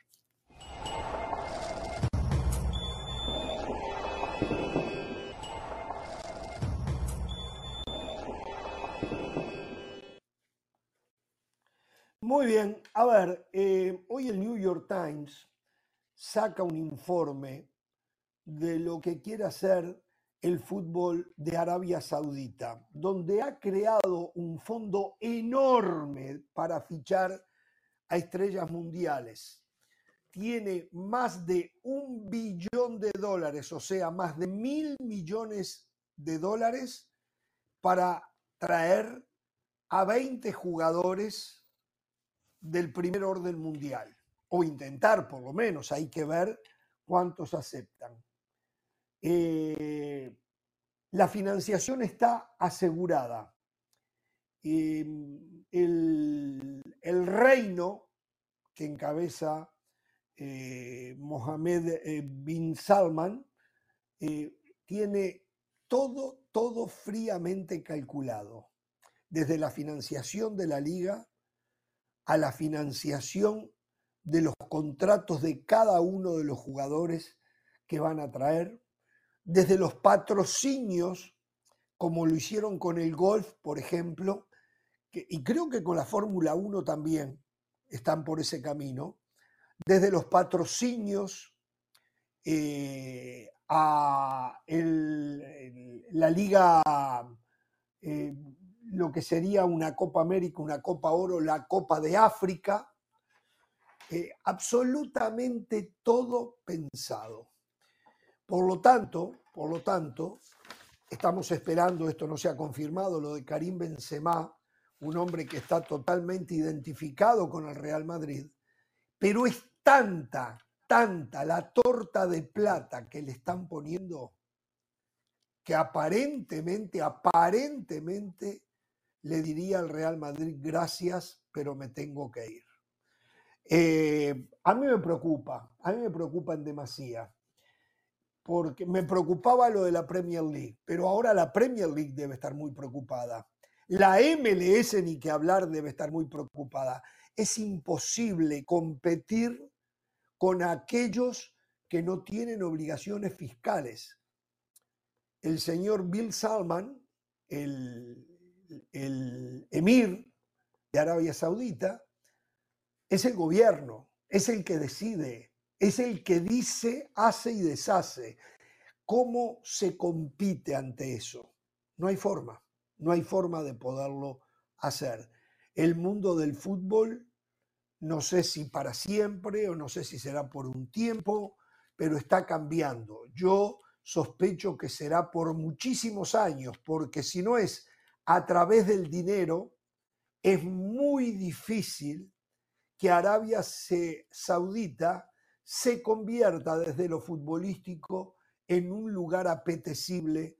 Muy bien, a ver, eh, hoy el New York Times saca un informe de lo que quiere hacer el fútbol de Arabia Saudita, donde ha creado un fondo enorme para fichar a estrellas mundiales. Tiene más de un billón de dólares, o sea, más de mil millones de dólares para traer a 20 jugadores del primer orden mundial, o intentar por lo menos, hay que ver cuántos aceptan. Eh, la financiación está asegurada. Em, el, reino que encabeza eh, Mohammed eh, bin Salman eh, tiene todo, todo fríamente calculado, desde la financiación de la liga a la financiación de los contratos de cada uno de los jugadores que van a traer, desde los patrocinios, como lo hicieron con el golf, por ejemplo, y creo que con la Fórmula 1 también están por ese camino, desde los patrocinios eh, a la liga, eh, lo que sería una Copa América, una Copa Oro, la Copa de África, eh, absolutamente todo pensado. Por lo tanto, por lo tanto, estamos esperando, esto no se ha confirmado, lo de Karim Benzema, un hombre que está totalmente identificado con el Real Madrid, pero es tanta, tanta la torta de plata que le están poniendo que aparentemente, aparentemente le diría al Real Madrid gracias, pero me tengo que ir. Eh, a mí me preocupa, a mí me preocupa en demasía, porque me preocupaba lo de la Premier League, pero ahora la Premier League debe estar muy preocupada. La MLS, ni que hablar, debe estar muy preocupada. Es imposible competir con aquellos que no tienen obligaciones fiscales. El señor Bill Salman, el, el emir de Arabia Saudita, es el gobierno, es el que decide, es el que dice, hace y deshace. ¿Cómo se compite ante eso? No hay forma, no hay forma de poderlo hacer. El mundo del fútbol, no sé si para siempre o no sé si será por un tiempo, pero está cambiando. Yo sospecho que será por muchísimos años, porque si no es a través del dinero, es muy difícil que Arabia Saudita se convierta desde lo futbolístico en un lugar apetecible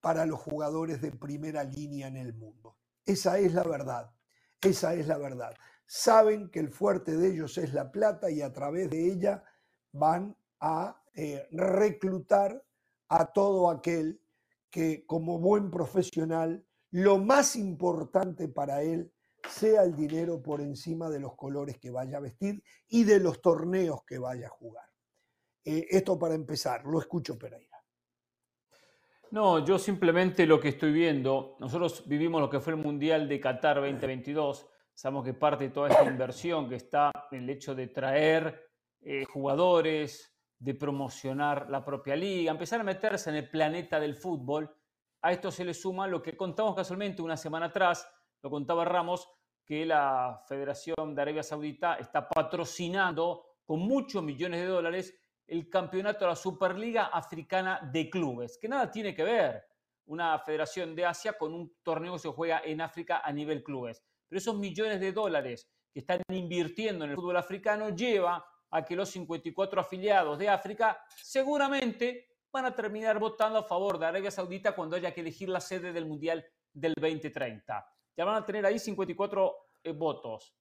para los jugadores de primera línea en el mundo. Esa es la verdad, esa es la verdad. Saben que el fuerte de ellos es la plata y a través de ella van a eh, reclutar a todo aquel que como buen profesional, lo más importante para él sea el dinero por encima de los colores que vaya a vestir y de los torneos que vaya a jugar. Eh, esto para empezar, lo escucho Pereira. No, yo simplemente lo que estoy viendo, nosotros vivimos lo que fue el Mundial de Qatar 2022, sabemos que parte de toda esta inversión que está en el hecho de traer eh, jugadores, de promocionar la propia liga, empezar a meterse en el planeta del fútbol, a esto se le suma lo que contamos casualmente una semana atrás, lo contaba Ramos, que la Federación de Arabia Saudita está patrocinando con muchos millones de dólares el campeonato de la Superliga Africana de Clubes, que nada tiene que ver una federación de Asia con un torneo que se juega en África a nivel clubes. Pero esos millones de dólares que están invirtiendo en el fútbol africano lleva a que los 54 afiliados de África seguramente van a terminar votando a favor de Arabia Saudita cuando haya que elegir la sede del Mundial del 2030 ya van a tener ahí 54 eh, votos.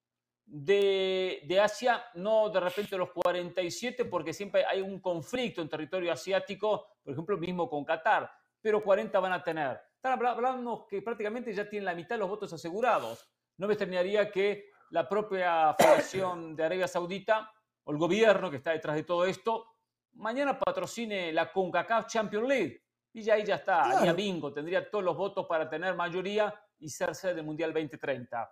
De, de, Asia, no de repente los 47, porque siempre hay un conflicto en territorio asiático, por ejemplo, mismo con Qatar, pero 40 van a tener. Están hablando que prácticamente ya tienen la mitad de los votos asegurados. No me extrañaría que la propia Federación de Arabia Saudita o el gobierno que está detrás de todo esto, mañana patrocine la CONCACAF Champions League. Y ya ahí ya está, ya bingo, tendría todos los votos para tener mayoría y ser sede del Mundial 2030.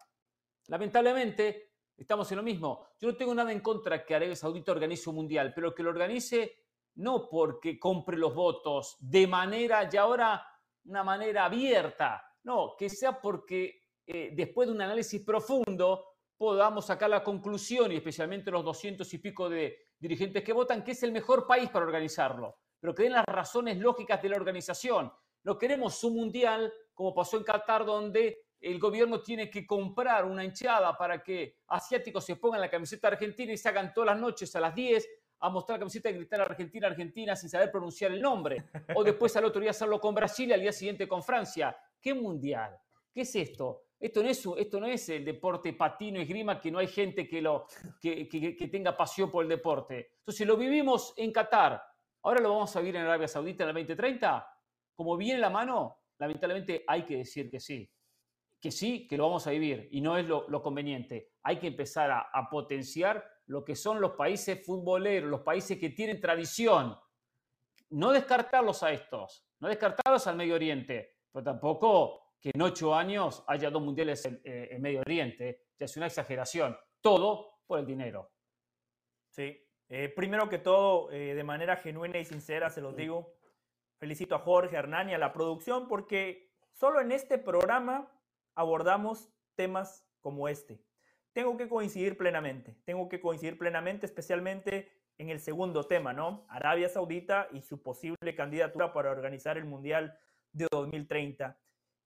Lamentablemente, estamos en lo mismo. Yo no tengo nada en contra que Arabia Saudita organice un Mundial, pero que lo organice no porque compre los votos de manera, y ahora una manera abierta, no, que sea porque eh, después de un análisis profundo podamos sacar la conclusión, y especialmente los doscientos y pico de dirigentes que votan, que es el mejor país para organizarlo, pero que den las razones lógicas de la organización. No queremos un mundial como pasó en Qatar, donde el gobierno tiene que comprar una hinchada para que asiáticos se pongan la camiseta argentina y se hagan todas las noches a las 10 a mostrar la camiseta y gritar Argentina, Argentina sin saber pronunciar el nombre. O después al otro día hacerlo con Brasil y al día siguiente con Francia. ¿Qué mundial? ¿Qué es esto? Esto no es, esto no es el deporte patino y grima que no hay gente que, lo, que, que tenga pasión por el deporte. Entonces lo vivimos en Qatar. Ahora lo vamos a vivir en Arabia Saudita en el 2030. Como viene la mano, lamentablemente hay que decir que sí. Que sí, que lo vamos a vivir y no es lo, conveniente. Hay que empezar a, potenciar lo que son los países futboleros, los países que tienen tradición. No descartarlos a estos, no descartarlos al Medio Oriente, pero tampoco que en ocho años haya dos mundiales en, eh, Medio Oriente. Ya es una exageración. Todo por el dinero. Sí, eh, primero que todo, eh, de manera genuina y sincera, se los digo, felicito a Jorge, a Hernán y a la producción porque solo en este programa abordamos temas como este. Tengo que coincidir plenamente, tengo que coincidir plenamente, especialmente en el segundo tema, ¿no? Arabia Saudita y su posible candidatura para organizar el Mundial de 2030.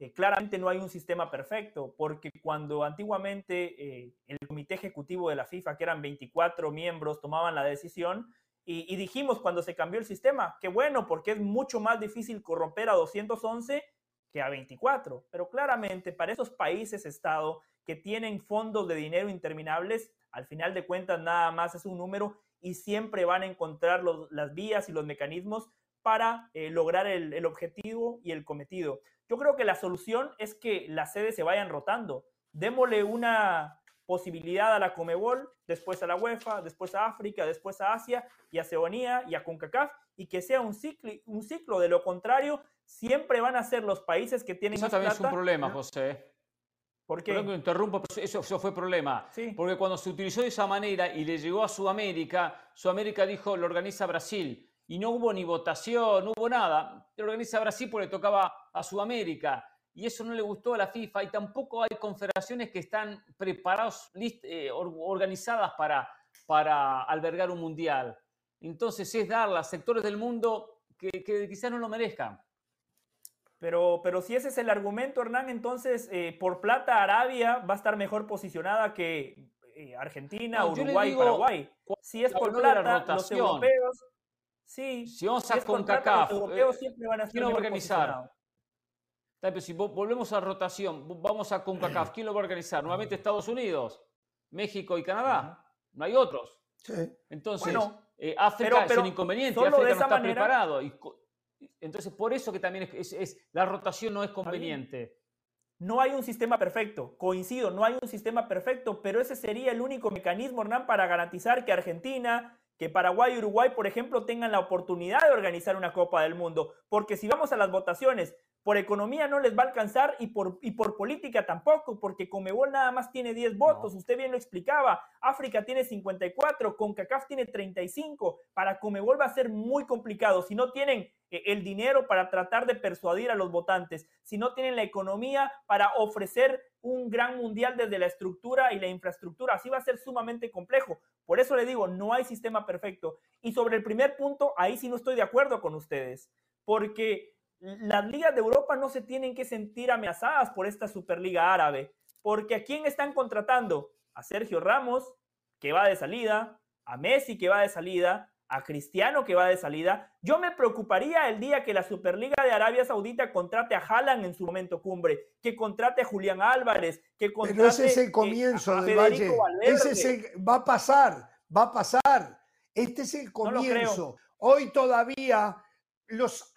Eh, claramente no hay un sistema perfecto, porque cuando antiguamente eh, el comité ejecutivo de la FIFA, que eran 24 miembros, tomaban la decisión, y, dijimos cuando se cambió el sistema, que bueno, porque es mucho más difícil corromper a 211 que a 24, pero claramente para esos países, Estado, que tienen fondos de dinero interminables, al final de cuentas nada más es un número y siempre van a encontrar las vías y los mecanismos para eh, lograr el objetivo y el cometido. Yo creo que la solución es que las sedes se vayan rotando. Démosle una posibilidad a la Comebol, después a la UEFA, después a África, después a Asia y a Oceanía y a CONCACAF y que sea un ciclo, un ciclo. De lo contrario, siempre van a ser los países que tienen Eso también es un problema, José. ¿Por qué? Perdón que interrumpo, pero eso, eso fue problema. Porque cuando se utilizó de esa manera y le llegó a Sudamérica, Sudamérica dijo, lo organiza Brasil y no hubo ni votación, no hubo nada. Lo organiza Brasil porque le tocaba a Sudamérica y eso no le gustó a la FIFA y tampoco hay confederaciones que están preparadas, eh, organizadas para, para albergar un mundial. Entonces es darle a sectores del mundo que, quizás no lo merezcan. Pero, pero si ese es el argumento, Hernán, entonces eh, por plata Arabia va a estar mejor posicionada que eh, Argentina, Uruguay, Paraguay. Si es por plata, los europeos Sí. Si vamos a CONCACAF, siempre van a ¿quién lo va a organizar? Si volvemos a rotación, vamos a CONCACAF, ¿quién lo va a organizar? Nuevamente Estados Unidos, México y Canadá. No hay otros. Sí. Entonces, eh, África es un inconveniente, África no está preparado. entonces, por eso que también es, la rotación no es conveniente. No hay un sistema perfecto, coincido, no hay un sistema perfecto, pero ese sería el único mecanismo, Hernán, para garantizar que Argentina, que Paraguay y Uruguay, por ejemplo, tengan la oportunidad de organizar una Copa del Mundo. Porque si vamos a las votaciones, por economía no les va a alcanzar y por, y por política tampoco, porque Comebol nada más tiene 10 votos, usted bien lo explicaba, África tiene 54, CONCACAF tiene 35, para Comebol va a ser muy complicado si no tienen eh, el dinero para tratar de persuadir a los votantes, si no tienen la economía para ofrecer un gran mundial desde la estructura y la infraestructura. Así va a ser sumamente complejo. Por eso le digo, no hay sistema perfecto. Y sobre el primer punto, ahí sí no estoy de acuerdo con ustedes, porque las ligas de Europa no se tienen que sentir amenazadas por esta Superliga Árabe, porque ¿a quién están contratando? A Sergio Ramos, que va de salida, a Messi, que va de salida, a Cristiano que va de salida. Yo me preocuparía el día que la Superliga de Arabia Saudita contrate a Haaland en su momento cumbre, que contrate a Julián Álvarez, que contrate Pero ese es el comienzo de Valle. Ese va a pasar, va a pasar. Este es el comienzo. Hoy todavía los,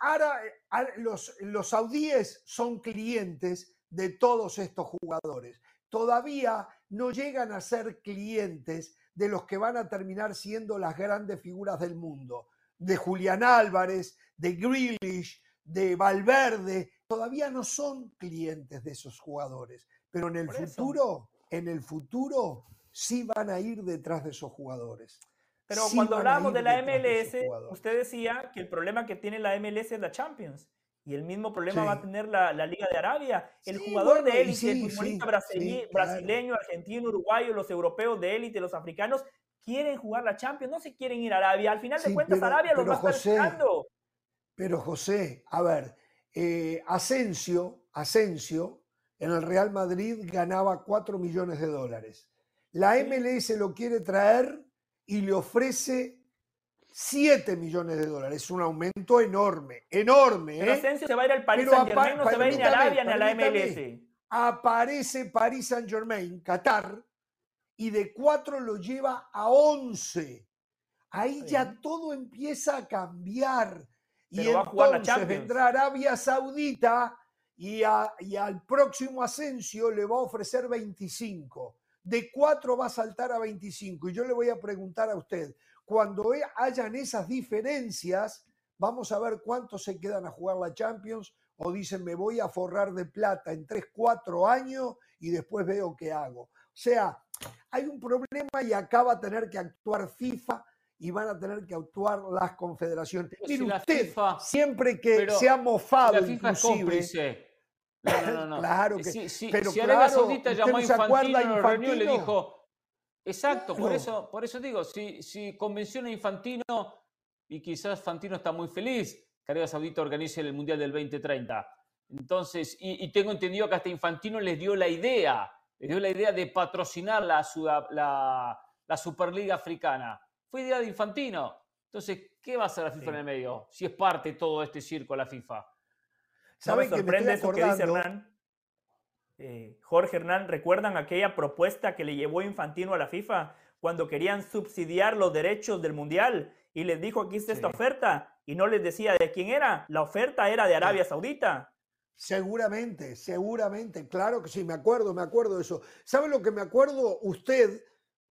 los, los saudíes son clientes de todos estos jugadores. Todavía no llegan a ser clientes de los que van a terminar siendo las grandes figuras del mundo, de Julián Álvarez, de Grealish, de Valverde, todavía no son clientes de esos jugadores, pero en el futuro, en el futuro sí van a ir detrás de esos jugadores. Pero cuando hablamos de la MLS, usted decía que el problema que tiene la MLS es la Champions. Y el mismo problema va a tener la, Liga de Arabia. El jugador de élite, el futbolista brasileño, argentino, uruguayo, los europeos de élite, los africanos, quieren jugar la Champions, no se quieren ir a Arabia. Al final de cuentas, Arabia los va a estar Pero José, a ver, eh, Asensio, Asensio, en el Real Madrid ganaba 4 millones de dólares. La MLS lo quiere traer y le ofrece 7 millones de dólares. Es un aumento enorme, enorme. Pero ¿eh? se va a ir al Paris Saint Germain, no se va a ir ni a Arabia ni a la MLS. Aparece Paris Saint Germain, Qatar, y de 4 lo lleva a 11. ahí ya todo empieza a cambiar. y entonces vendrá Arabia Saudita y, y, al próximo Asensio le va a ofrecer 25. De 4 va a saltar a 25. Y yo le voy a preguntar a usted, cuando hayan esas diferencias, vamos a ver cuántos se quedan a jugar la Champions o dicen me voy a forrar de plata en 3, 4 años y después veo qué hago. O sea, hay un problema y acá va a tener que actuar FIFA y van a tener que actuar las confederaciones. Mire usted, siempre que se ha mofado, la FIFA inclusive. No, no, no, claro que sí. Si, pero si Arabia Saudita llamó a Infantino, Infantino, y le dijo, exacto, por eso, por eso digo, si, si convenciona a Infantino y quizás Infantino está muy feliz que Arabia Saudita organice el Mundial del 2030. Entonces, y, tengo entendido que hasta Infantino les dio la idea, les dio la idea de patrocinar la, la, la Superliga Africana fue idea de Infantino. Entonces, ¿qué va a hacer la FIFA en el medio si es parte de todo este circo la FIFA? ¿Saben que sorprende eso que dice Hernán? Eh, Jorge Hernán, ¿recuerdan aquella propuesta que le llevó Infantino a la FIFA cuando querían subsidiar los derechos del Mundial? Y les dijo, aquí está esta oferta, y no les decía de quién era. La oferta era de Arabia Saudita. Seguramente, seguramente, claro que sí, me acuerdo, me acuerdo de eso. ¿Sabe lo que me acuerdo usted?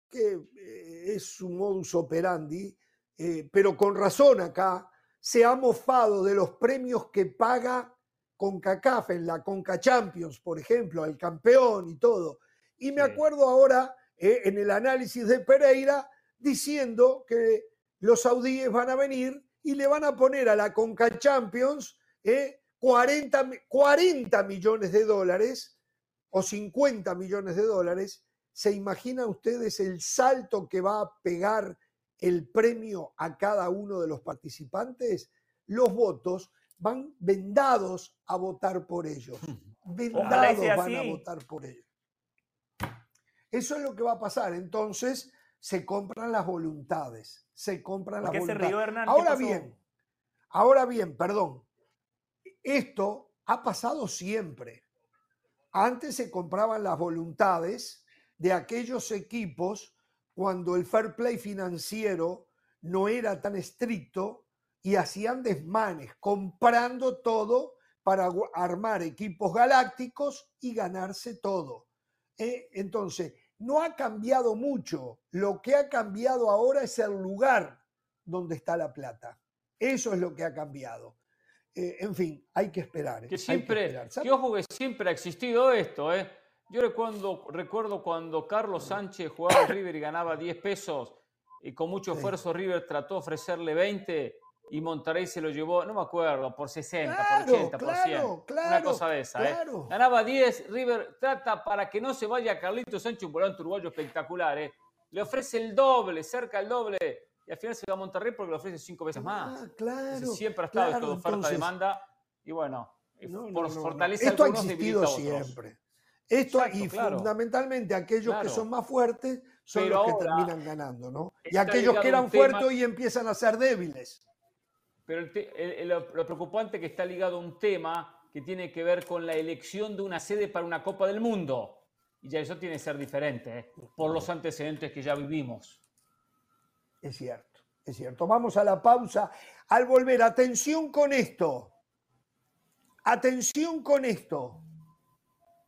Que eh, es su modus operandi, eh, pero con razón acá, se ha mofado de los premios que paga CONCACAF en la CONCA Champions, por ejemplo, al campeón y todo. Y me acuerdo ahora, eh, en el análisis de Pereira, diciendo que los saudíes van a venir y le van a poner a la CONCA Champions 40, eh, 40 millones de dólares o 50 millones de dólares ¿Se imaginan ustedes el salto que va a pegar el premio a cada uno de los participantes? Los votos van vendados a votar por ellos. Vendados van a votar por ellos. Eso es lo que va a pasar. Entonces se compran las voluntades. Se compran las voluntades. ahora bien, ahora bien, perdón. Esto ha pasado siempre. Antes se compraban las voluntades de aquellos equipos cuando el fair play financiero no era tan estricto y hacían desmanes, comprando todo para armar equipos galácticos y ganarse todo. ¿eh? Entonces, no ha cambiado mucho. Lo que ha cambiado ahora es el lugar donde está la plata. Eso es lo que ha cambiado. Eh, en fin, hay que esperar. ¿eh? Que siempre, que, ojo que siempre ha existido esto, ¿eh? Yo recuerdo, recuerdo cuando Carlos Sánchez jugaba en River y ganaba 10 pesos y con mucho esfuerzo River trató de ofrecerle 20 y Monterrey se lo llevó, no me acuerdo, por 60, por 80, por 100. una cosa de esa. ¿eh? Ganaba 10, River trata para que no se vaya Carlitos Sánchez, un volante uruguayo espectacular. ¿eh? Le ofrece el doble, cerca el doble, y al final se va a Monterrey porque le ofrece cinco veces más. Ah, claro. siempre ha estado esto de oferta-demanda y bueno, por fortaleza Esto ha existido siempre. Esto y fundamentalmente aquellos que son más fuertes son los que terminan ganando, ¿no? Y aquellos que eran fuertes y empiezan a ser débiles. Pero lo preocupante es que está ligado a un tema que tiene que ver con la elección de una sede para una Copa del Mundo. Y ya eso tiene que ser diferente, ¿eh? por los antecedentes que ya vivimos. Es cierto, es cierto. Vamos a la pausa. Al volver, atención con esto. Atención con esto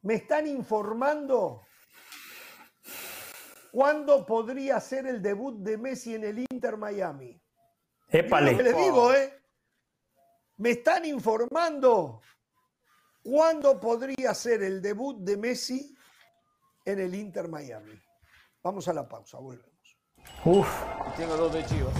me están informando cuándo podría ser el debut de Messi en el Inter Miami. Épale. Lo les digo, ¿eh? Me están informando cuándo podría ser el debut de Messi en el Inter Miami. Vamos a la pausa, volvemos. Uf, tengo dos de chivos.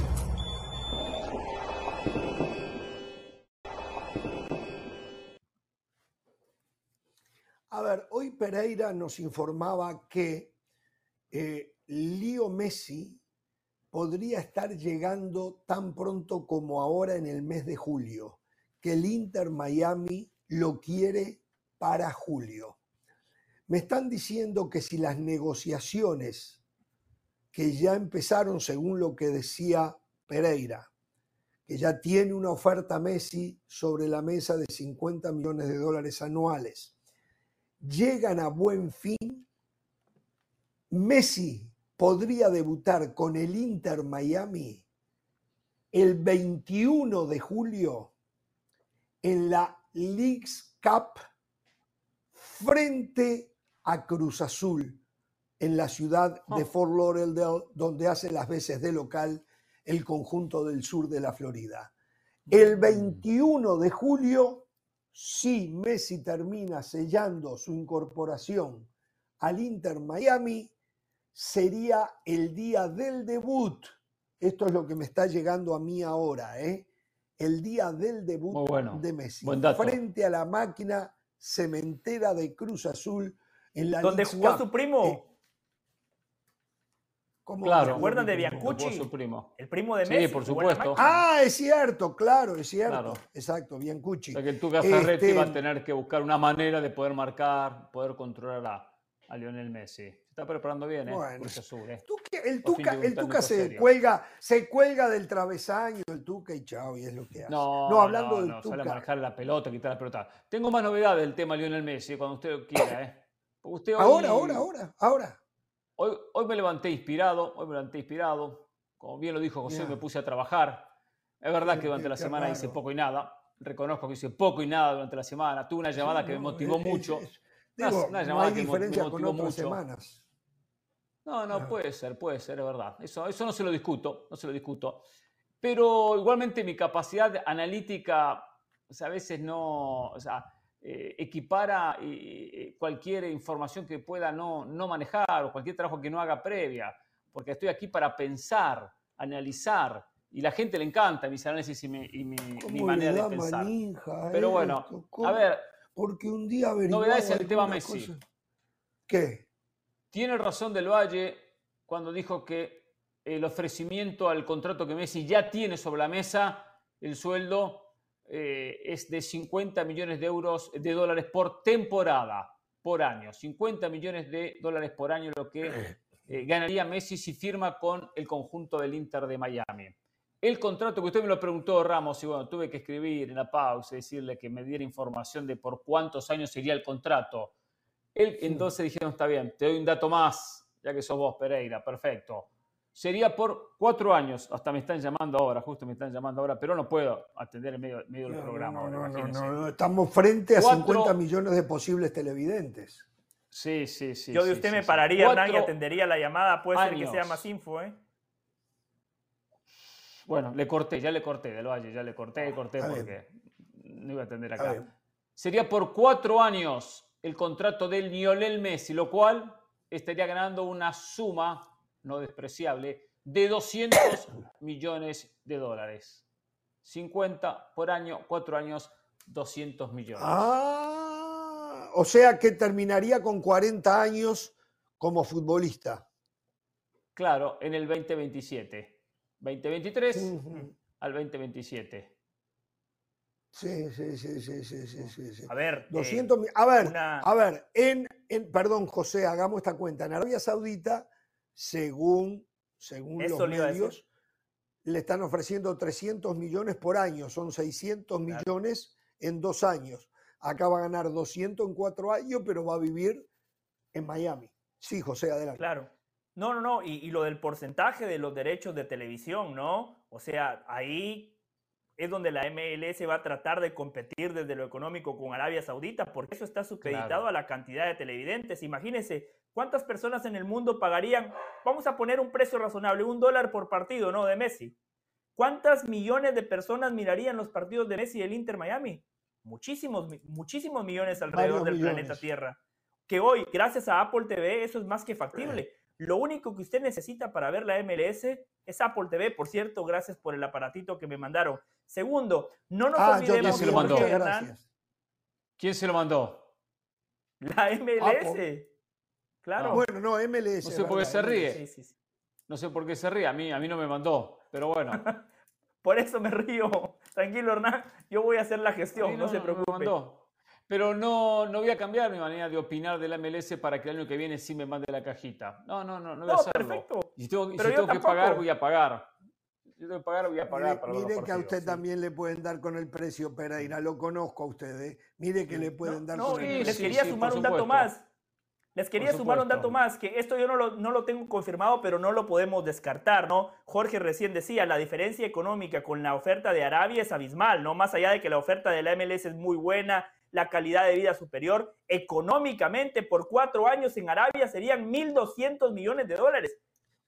A ver, hoy Pereira nos informaba que eh, Leo Messi podría estar llegando tan pronto como ahora en el mes de julio, que el Inter Miami lo quiere para julio. Me están diciendo que si las negociaciones que ya empezaron según lo que decía Pereira, que ya tiene una oferta Messi sobre la mesa de 50 millones de dólares anuales, llegan a buen fin, Messi podría debutar con el Inter Miami el 21 de julio en la Leagues Cup frente a Cruz Azul en la ciudad de Oh. Fort Lauderdale, donde hace las veces de local el conjunto del sur de la Florida. El 21 de julio, si Messi termina sellando su incorporación al Inter Miami, sería el día del debut. Esto es lo que me está llegando a mí ahora, ¿eh? El día del debut bueno, de Messi. buen dato. Frente a la máquina cementera de Cruz Azul en la Donde Leagues jugó su primo, Eh, ¿Cómo Claro. que ¿Se acuerdan de? Biancucci? Su primo. el primo de Sí, Messi. por en la supuesto. Ah, es cierto, claro, es cierto. Claro. Exacto, Biancucci. O sea que el Tuca Ferretti va a Este- tener que buscar una manera de poder marcar, poder controlar a, a Lionel Messi. Está preparando bien, ¿eh? Bueno. ¿eh? El Tuca, el Tuca se cuelga, se cuelga del travesaño, el Tuca y chao, y es lo que hace. No, hablando no, del no, sale a manejar la pelota, quitar la pelota. Tengo más novedades del tema Lionel Messi, cuando usted quiera, ¿eh? Usted hoy, Ahora, ahora, ahora, ahora. Hoy, hoy me levanté inspirado, hoy me levanté inspirado. Como bien lo dijo José, me puse a trabajar. Es verdad que durante la semana hice poco y nada. Reconozco que hice poco y nada durante la semana. Tuve una llamada que me no, motivó mucho. Una- no llamada que me con motivó otras mucho. semanas. No, no, puede ser, puede ser, es verdad. Eso, eso no se lo discuto, no se lo discuto. Pero igualmente mi capacidad analítica o sea, a veces no, o sea, eh, equipara eh, cualquier información que pueda no, no manejar o cualquier trabajo que no haga previa, porque estoy aquí para pensar, analizar, y la gente le encanta mis análisis y mi, y mi- mi ¿Cómo manera le de da pensar. manija Pero bueno, a ver, Porque un día novedades en el tema Messi. cosa. ¿Qué? Tiene razón Del Valle cuando dijo que el ofrecimiento al contrato que Messi ya tiene sobre la mesa, el sueldo eh, es de 50 millones de euros de dólares por temporada, por año. 50 millones de dólares por año lo que eh, ganaría Messi si firma con el conjunto del Inter de Miami. El contrato que usted me lo preguntó, Ramos, y bueno, tuve que escribir en la pausa y decirle que me diera información de por cuántos años sería el contrato. Él, Sí. entonces dijeron, está bien, te doy un dato más, ya que sos vos, Pereira, perfecto. Sería por cuatro años, hasta me están llamando ahora, justo me están llamando ahora, pero no puedo atender en medio, medio del programa. no, no, no, no, no, Estamos frente a Cuatro- 50 millones de posibles televidentes. Sí, sí, sí. Yo de usted sí, me sí. pararía, Hernán, y atendería la llamada. Puede ser que sea más info, ¿eh? Bueno, le corté, ya le corté del Valle, ya le corté, corté Está porque no iba a atender acá. Sería por cuatro años el contrato del Lionel Messi, lo cual estaría ganando una suma no despreciable de 200 millones de dólares. 50 por año, cuatro años, 200 millones. Ah, o sea que terminaría con 40 años como futbolista. Claro, en el 2027. 2023 Ujú. al 2027. Sí, sí, sí, sí, sí, sí, sí. A ver. eh, 200 mil- A ver, una- a ver, en, en- perdón, José, hagamos esta cuenta. En Arabia Saudita, según, según Eso los medios, le están ofreciendo 300 millones por año. Son 600 Claro. millones en dos años. Acá va a ganar 200 en cuatro años, pero va a vivir en Miami. Sí, José, adelante. Claro. No, no, no. Y, y lo del porcentaje de los derechos de televisión, ¿no? O sea, ahí es donde la MLS va a tratar de competir desde lo económico con Arabia Saudita, porque eso está supeditado Claro. a la cantidad de televidentes. Imagínense, ¿cuántas personas en el mundo pagarían, vamos a poner un precio razonable, un dólar por partido, ¿no? De Messi. ¿Cuántas millones de personas mirarían los partidos de Messi y el Inter Miami? Muchísimos, muchísimos millones alrededor Varios del planeta. Tierra. Que hoy, gracias a Apple TV, eso es más que factible. Lo único que usted necesita para ver la MLS es Apple TV. Por cierto, gracias por el aparatito que me mandaron. Segundo, no nos Ah, yo olvidemos, se lo mandó. muchas Jorge Hernán, gracias. ¿Quién se lo mandó? la MLS. Apple. Claro. Bueno, no, MLS. No sé por qué se ríe. Sí, sí, sí. No sé por qué se ríe. A mí, a mí no me mandó. Pero bueno. Por eso me río. Tranquilo, Hernán. Yo voy a hacer la gestión, no, se me preocupe. mandó. Pero no, no voy a cambiar mi manera de opinar de la MLS para que el año que viene sí me mande la cajita. No, no, no, no voy a No, hacerlo. perfecto. Y si tengo, si yo tengo que pagar, voy a pagar. Si tengo que pagar, voy a pagar Mire, para los mire que a usted sí. también le pueden dar con el precio, Pereira. Lo conozco a usted. ¿eh? Mire que le pueden dar No, con el Sí, les precio. quería sí, sumar un dato más. Les quería sumar un dato más, que esto yo no lo, no lo tengo confirmado, pero no lo podemos descartar, ¿no? Jorge recién decía, la diferencia económica con la oferta de Arabia es abismal, ¿no? Más allá de que la oferta de la MLS es muy buena, la calidad de vida superior, económicamente por cuatro años en Arabia serían 1.200 millones de dólares.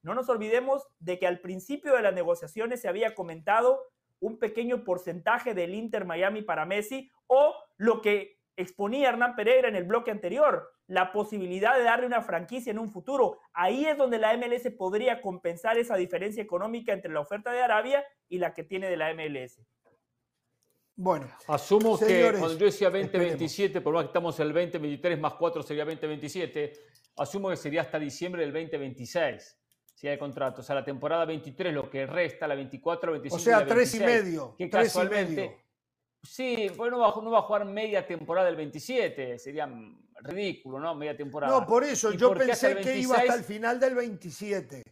No nos olvidemos de que al principio de las negociaciones se había comentado un pequeño porcentaje del Inter Miami para Messi o lo que exponía Hernán Pereira en el bloque anterior, la posibilidad de darle una franquicia en un futuro. Ahí es donde la MLS podría compensar esa diferencia económica entre la oferta de Arabia y la que tiene de la MLS. Bueno, asumo que cuando yo decía 2027, por más que estamos en el 2023 más 4 sería 2027, asumo que sería hasta diciembre del 2026 si hay contrato. O sea, la temporada 23, lo que resta, la 24, 25. O sea, tres y medio. Que tres casualmente, y medio. Sí, bueno, no va, a jugar media temporada del 27, sería ridículo, ¿no? Media temporada. No, por eso, yo pensé que iba hasta el final del 27.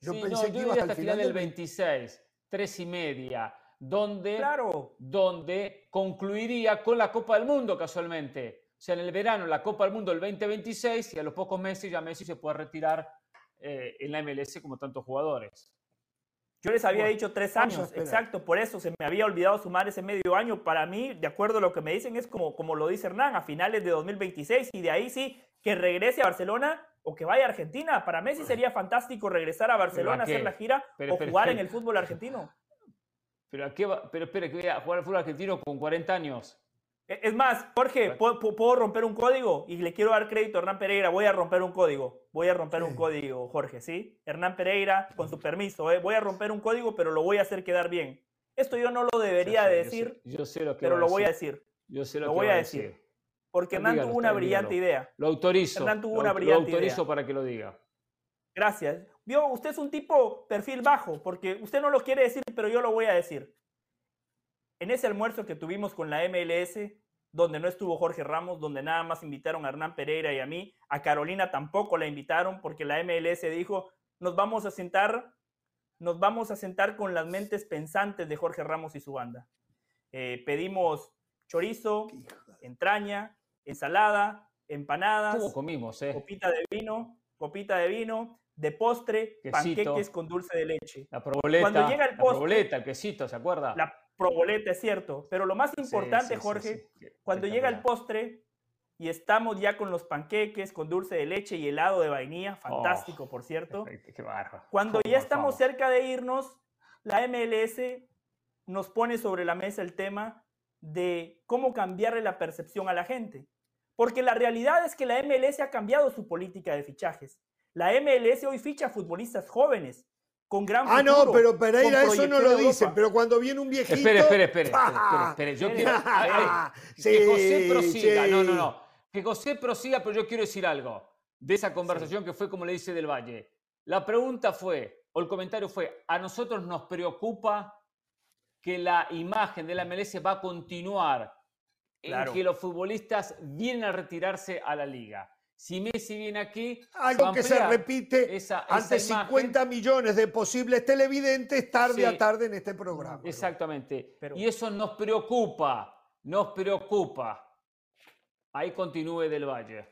Yo pensé que iba hasta, el final del 26, tres y media, donde, claro. donde concluiría con la Copa del Mundo casualmente. O sea, en el verano la Copa del Mundo el 2026 y a los pocos meses ya Messi se puede retirar eh, en la MLS como tantos jugadores. Yo les había dicho tres años, exacto, por eso se me había olvidado sumar ese medio año. Para mí, de acuerdo a lo que me dicen, es como, como lo dice Hernán, a finales de 2026 y de ahí sí, que regrese a Barcelona o que vaya a Argentina. Para Messi sería fantástico regresar a Barcelona, a hacer la gira o jugar en el fútbol argentino. Pero, ¿a qué pero espera, que voy a jugar al fútbol argentino con 40 años. E, es más, Jorge, ¿puedo, romper un código? Y le quiero dar crédito a Hernán Pereira. Voy a romper un código. Voy a romper un código, Jorge, ¿sí? Hernán Pereira, con su permiso, ¿eh? voy a romper un código, pero lo voy a hacer quedar bien. Esto yo no lo debería decir, yo sé, lo que pero lo voy a decir. Yo sé lo, que voy a decir. Porque Hernán tuvo una brillante idea. Lo autorizo. Hernán tuvo una brillante Lo autorizo para que lo diga. Gracias. Vio, usted es un tipo perfil bajo, porque usted no lo quiere decir, pero yo lo voy a decir. En ese almuerzo que tuvimos con la MLS, donde no estuvo Jorge Ramos, donde nada más invitaron a Hernán Pereira y a mí. A Carolina tampoco la invitaron porque la MLS dijo, nos vamos a sentar, nos vamos a sentar con las mentes pensantes de Jorge Ramos y su banda. Eh, pedimos chorizo, entraña, ensalada, empanadas, comimos, eh? copita de vino, copita de vino, de postre, panqueques con dulce de leche. La proboleta, Cuando llega el postre, el quesito, ¿se acuerda? La proboleta, es cierto. Pero lo más importante, Jorge, cuando llega el postre y estamos ya con los panqueques, con dulce de leche y helado de vainilla, fantástico, por cierto. Qué, Cuando ya estamos cerca de irnos, la MLS nos pone sobre la mesa el tema de cómo cambiarle la percepción a la gente. Porque la realidad es que la MLS ha cambiado su política de fichajes. La MLS hoy ficha futbolistas jóvenes, con gran Ah, no, pero Pereira eso no lo dice, pero cuando viene un viejito... Espere, espere, espere, espere, Yo quiero... que José prosiga, no, no, no. Que José prosiga, pero yo quiero decir algo de esa conversación que fue como le dice del Valle. La pregunta fue, o el comentario fue, a nosotros nos preocupa que la imagen de la MLS va a continuar en que los futbolistas vienen a retirarse a la liga. Si Messi viene aquí, algo que se repite ante 50 millones de posibles televidentes tarde a tarde en este programa. Exactamente. Y eso nos preocupa, nos preocupa. Ahí continúe del Valle.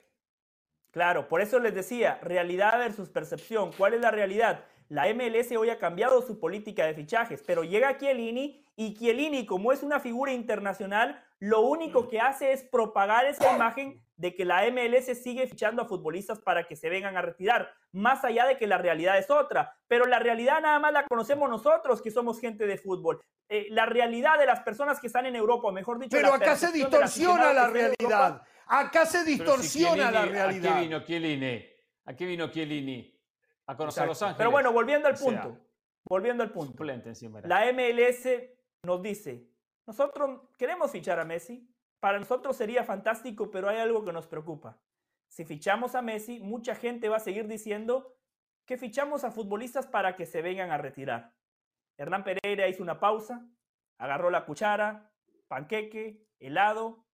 Claro, por eso les decía, realidad versus percepción. ¿Cuál es la realidad? La MLS hoy ha cambiado su política de fichajes, pero llega Chiellini y Chiellini, como es una figura internacional, lo único que hace es propagar esa imagen de que la MLS sigue fichando a futbolistas para que se vengan a retirar, más allá de que la realidad es otra. Pero la realidad nada más la conocemos nosotros, que somos gente de fútbol. Eh, la realidad de las personas que están en Europa, mejor dicho. Pero acá se distorsiona la realidad. Acá se distorsiona la realidad. ¿A qué vino Chiellini? ¿A qué vino Chiellini? A conocer Los Ángeles. Pero bueno, volviendo al punto. volviendo al punto. La MLS nos dice, nosotros queremos fichar a Messi, para nosotros sería fantástico, pero hay algo que nos preocupa. Si fichamos a Messi, mucha gente va a seguir diciendo que fichamos a futbolistas para que se vengan a retirar. Hernán Pereira hizo una pausa, agarró la cuchara, panqueque, helado,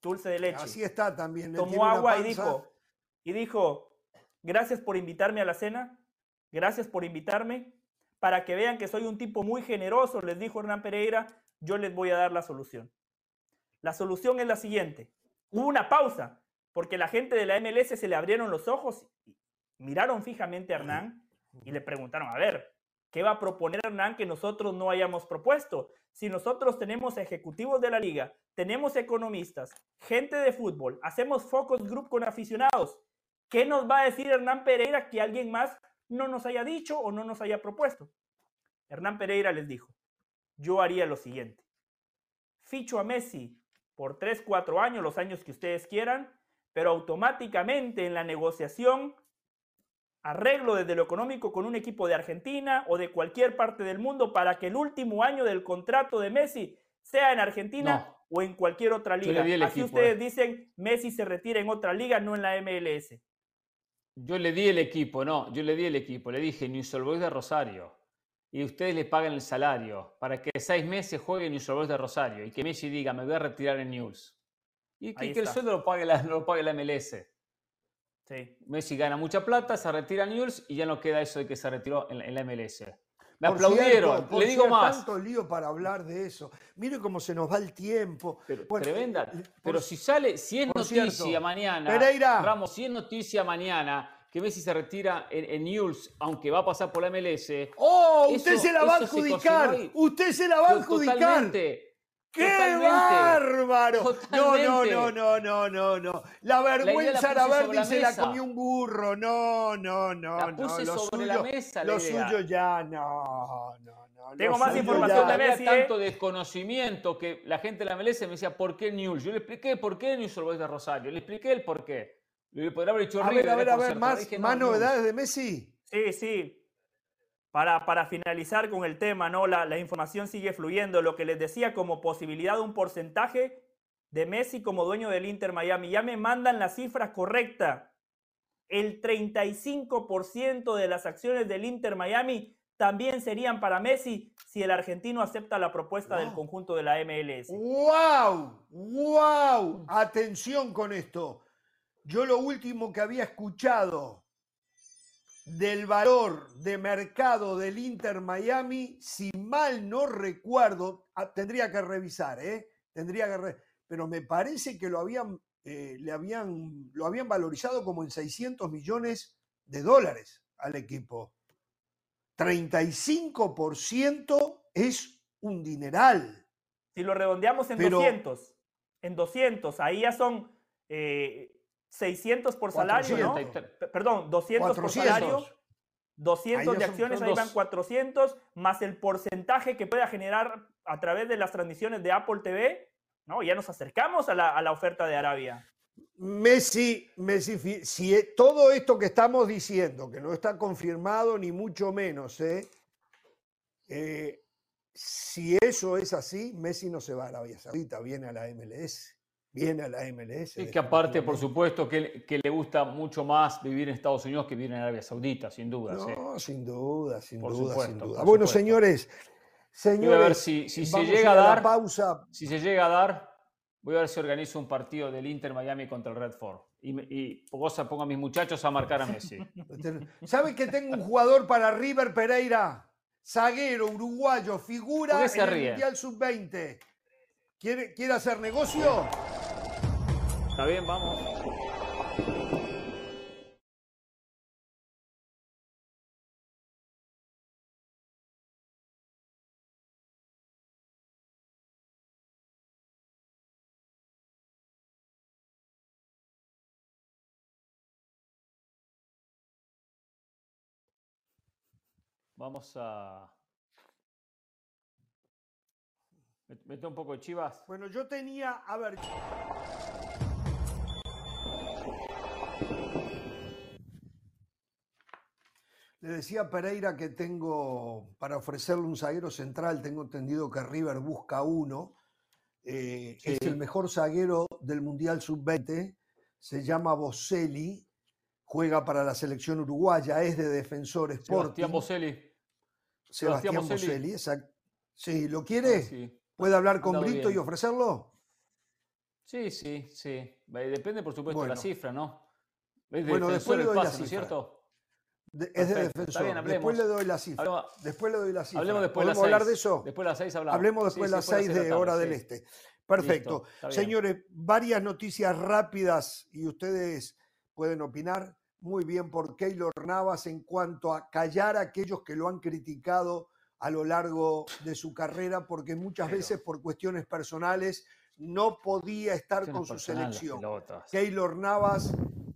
dulce de leche. Así está también. Tomó agua y dijo, y dijo, gracias por invitarme a la cena, gracias por invitarme, para que vean que soy un tipo muy generoso, les dijo Hernán Pereira, yo les voy a dar la solución. La solución es la siguiente. Hubo una pausa, porque la gente de la MLS se le abrieron los ojos, miraron fijamente a Hernán y le preguntaron, a ver, ¿qué va a proponer Hernán que nosotros no hayamos propuesto? Si nosotros tenemos ejecutivos de la liga, tenemos economistas, gente de fútbol, hacemos focus group con aficionados, ¿qué nos va a decir Hernán Pereira que alguien más no nos haya dicho o no nos haya propuesto? Hernán Pereira les dijo, yo haría lo siguiente. Ficho a Messi por 3, 4 años, los años que ustedes quieran, pero automáticamente en la negociación arreglo desde lo económico con un equipo de Argentina o de cualquier parte del mundo para que el último año del contrato de Messi sea en Argentina o en cualquier otra liga. Así ustedes eh. dicen, Messi se retira en otra liga, no en la MLS. Yo le di el equipo, no, yo le di el equipo, le dije News Boys de Rosario y ustedes le pagan el salario para que seis meses juegue News Boys de Rosario y que Messi diga, me voy a retirar en News. Y que, el sueldo lo pague, la, lo pague la MLS. Messi gana mucha plata, se retira a Newell's y ya no queda eso de que se retiró en, la MLS. Me aplaudieron, le digo más. tanto lío para hablar de eso. Mire cómo se nos va el tiempo. Pero, tremenda. Pero si sale, si es noticia mañana, Pereira. Ramos, si es noticia mañana que Messi se retira en, Newell's, aunque va a pasar por la MLS. ¡Oh! Usted se la va a adjudicar. Usted se la va a adjudicar. Totalmente. ¡Qué bárbaro! No, no, no, no, no, no, no. La vergüenza la ver se la comió un burro. No, no, no, la puse no. Lo sobre suyo, la mesa, lo suyo ya, no, no, no. Tengo más información de Messi. Había tanto desconocimiento que la gente de la MLS me decía, ¿por qué News? Yo le expliqué por qué News Boys de Rosario. Le expliqué el por qué. Le podría haber dicho A ver, a ver, a ver, más, más novedades de Messi. Sí, sí. Para, finalizar con el tema, ¿no? La, información sigue fluyendo. Lo que les decía como posibilidad de un porcentaje de Messi como dueño del Inter Miami. Ya me mandan la cifra correcta. El 35% de las acciones del Inter Miami también serían para Messi si el argentino acepta la propuesta del conjunto de la MLS. ¡Wow! ¡Wow! Atención con esto. Yo lo último que había escuchado del valor de mercado del Inter Miami, si mal no recuerdo, ah, tendría que revisar, ¿eh? Tendría que pero me parece que lo habían, eh, le habían, lo habían valorizado como en 600 millones de dólares al equipo. 35% es un dineral. Si lo redondeamos en 200, en 200, ahí ya son eh, 600 por salario, ¿no? Perdón, 200 por salario. 200 de acciones, ahí van 400, más el porcentaje que pueda generar a través de las transmisiones de Apple TV, ¿no? Ya nos acercamos a la, oferta de Arabia. Messi, Messi, si e, todo esto que estamos diciendo, que no está confirmado ni mucho menos, ¿eh? Eh, si eso es así, Messi no se va a Arabia Saudita, viene a la MLS viene a la MLS. Y que aparte, por supuesto, que, que, le gusta mucho más vivir en Estados Unidos que vivir en Arabia Saudita, sin duda. No, sin duda, sin duda, sin duda. Bueno, señores, señores, voy a ver si, si se llega a dar, pausa. si se llega a dar, voy a ver si organizo un partido del Inter Miami contra el Redford. Y, y pongo a mis muchachos a marcar a Messi. ¿Sabe que tengo un jugador para River Pereira? Zaguero, uruguayo, figura en el Mundial Sub-20. ¿Quiere, ¿Quiere hacer negocio? Está bien, vamos. Vamos a... Mete un poco de chivas. Bueno, yo tenía, a ver... Le decía a Pereira que tengo, para ofrecerle un zaguero central, tengo entendido que River busca uno. Eh, es el mejor zaguero del Mundial Sub-20. Se llama Boselli. Juega para la selección uruguaya. Es de defensor Sporting. Sebastián Boselli. Sebastián, Boselli. Sí, ¿lo quiere? ¿Puede hablar con Brito y ofrecerlo? Sí, sí, sí. Depende, por supuesto, de la cifra, ¿no? bueno, después le doy la cifra. ¿cierto? Es de defensor. después le doy la cifra. después le doy la cifra. Hablemos después de las hablar de eso? Después de las seis hablamos. Hablemos después de las seis de hora del este. Perfecto. Señores, varias noticias rápidas y ustedes pueden opinar muy bien por Keylor Navas en cuanto a callar a aquellos que lo han criticado a lo largo de su carrera, porque muchas veces por cuestiones personales no podía estar con su selección. Keylor Navas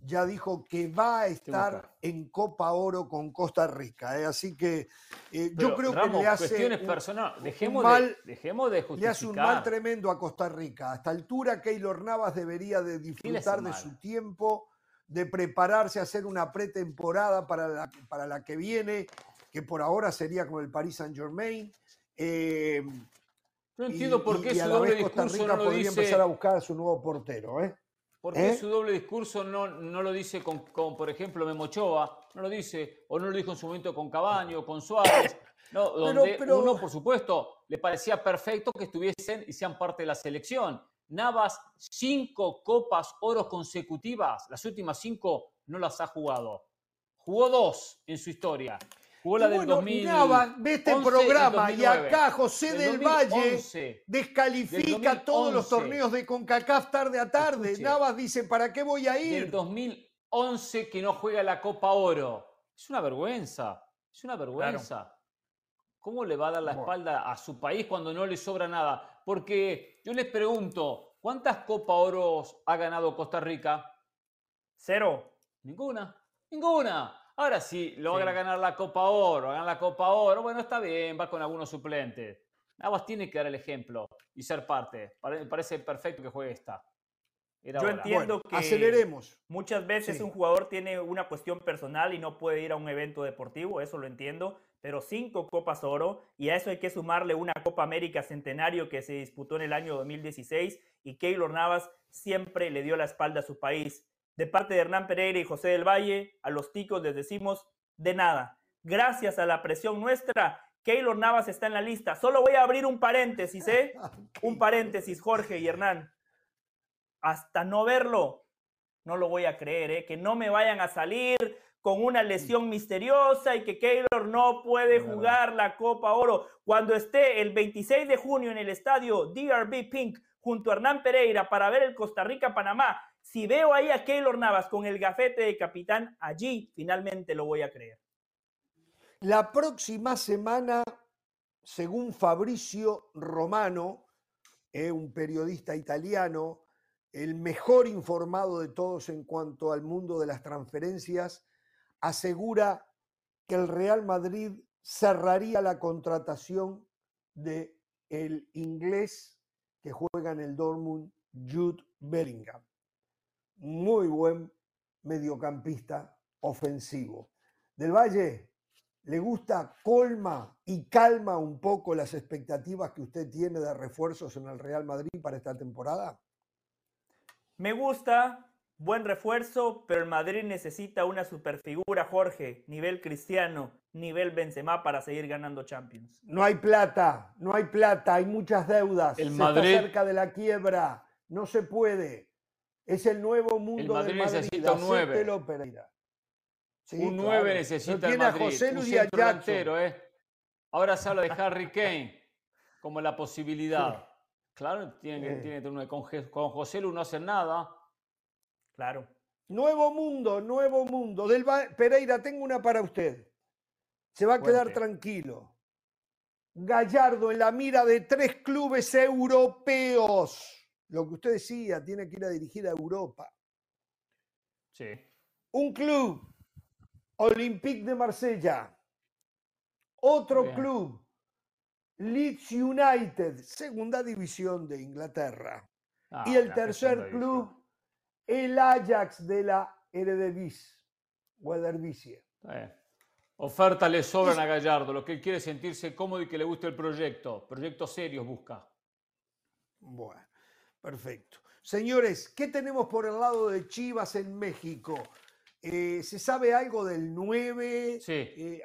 ya dijo que va a estar en Copa Oro con Costa Rica. ¿eh? Así que eh, yo creo que le hace un, dejemos, mal, de, dejemos de le hace un mal tremendo a Costa Rica. A esta altura Keylor Navas debería de disfrutar de su tiempo, de prepararse a hacer una pretemporada para la, para la que viene, que por ahora sería con el Paris Saint Germain. Eh, no entiendo por qué su doble discurso no lo dice... empezar a buscar a su nuevo portero, ¿eh? ¿Por qué ¿Eh? su doble discurso no, no lo dice con, por ejemplo, Memochoa? No lo dice, o no lo dijo en su momento con Cabaño, con Suárez. No, donde uno, por supuesto, le parecía perfecto que estuviesen y sean parte de la selección. Navas, cinco copas oros consecutivas, las últimas cinco no las ha jugado. Jugó dos en su historia. Jugó la del bueno, 2000. ve este programa y acá José del, Valle descalifica todos los torneos de CONCACAF tarde a tarde. Navas dice, ¿para qué voy a ir? Del 2011 que no juega la Copa Oro. Es una vergüenza. Es una vergüenza. ¿Cómo le va a dar la espalda a su país cuando no le sobra nada? Porque yo les pregunto, ¿cuántas Copa Oros ha ganado Costa Rica? Cero. Ninguna. Ninguna. Ahora sí, logra ganar la Copa Oro, ganar la Copa Oro, bueno, está bien, va con algunos suplentes. Navas tiene que dar el ejemplo y ser parte. Me parece perfecto que juegue esta. Yo entiendo que aceleremos. muchas veces un jugador tiene una cuestión personal y no puede ir a un evento deportivo, eso lo entiendo, pero cinco Copas Oro y a eso hay que sumarle una Copa América Centenario que se disputó en el año 2016 y Keylor Navas siempre le dio la espalda a su país de parte de Hernán Pereira y José del Valle, a los ticos les decimos de nada. Gracias a la presión nuestra, Keylor Navas está en la lista. Solo voy a abrir un paréntesis, ¿eh? Un paréntesis, Jorge y Hernán. Hasta no verlo, no lo voy a creer, ¿eh? Que no me vayan a salir con una lesión misteriosa y que Keylor no puede jugar la Copa Oro. Cuando esté el 26 de junio en el estadio DRB Pink junto a Hernán Pereira para ver el Costa Rica-Panamá si veo ahí a Keylor Navas con el gafete de capitán, allí finalmente lo voy a creer. La próxima semana, según Fabricio Romano, eh, un periodista italiano, el mejor informado de todos en cuanto al mundo de las transferencias, asegura que el Real Madrid cerraría la contratación de el inglés que juega en el Dortmund, Jude Bellingham muy buen mediocampista ofensivo. Del Valle, ¿le gusta, colma y calma un poco las expectativas que usted tiene de refuerzos en el Real Madrid para esta temporada? Me gusta, buen refuerzo, pero el Madrid necesita una superfigura, Jorge, nivel cristiano, nivel Benzema para seguir ganando Champions. No hay plata, no hay plata, hay muchas deudas. El Madrid... está cerca de la quiebra, no se puede. Es el nuevo mundo el Madrid, Madrid. necesita un 9. un 9 necesita el Madrid. José Luis un delantero, ¿eh? Ahora se habla de Harry Kane como la posibilidad. Claro, tiene, tiene que tener con, con José Luis no hacer nada. Claro. Nuevo mundo, nuevo mundo. Del Pereira, tengo una para usted. Se va a quedar tranquilo. Gallardo en la mira de tres clubes europeos lo que usted decía, tiene que ir a dirigir a Europa. Sí. Un club, Olympique de Marsella. Otro club, Leeds United, segunda división de Inglaterra. Ah, y el tercer club, el Ajax de la Eredivisie, Weathervisie. Oferta le sobran a Gallardo, lo que él quiere es sentirse cómodo y que le guste el proyecto. Proyectos serios busca. Bueno. Perfecto. Señores, ¿qué tenemos por el lado de Chivas en México? Eh, ¿Se sabe algo del 9? Sí. Eh,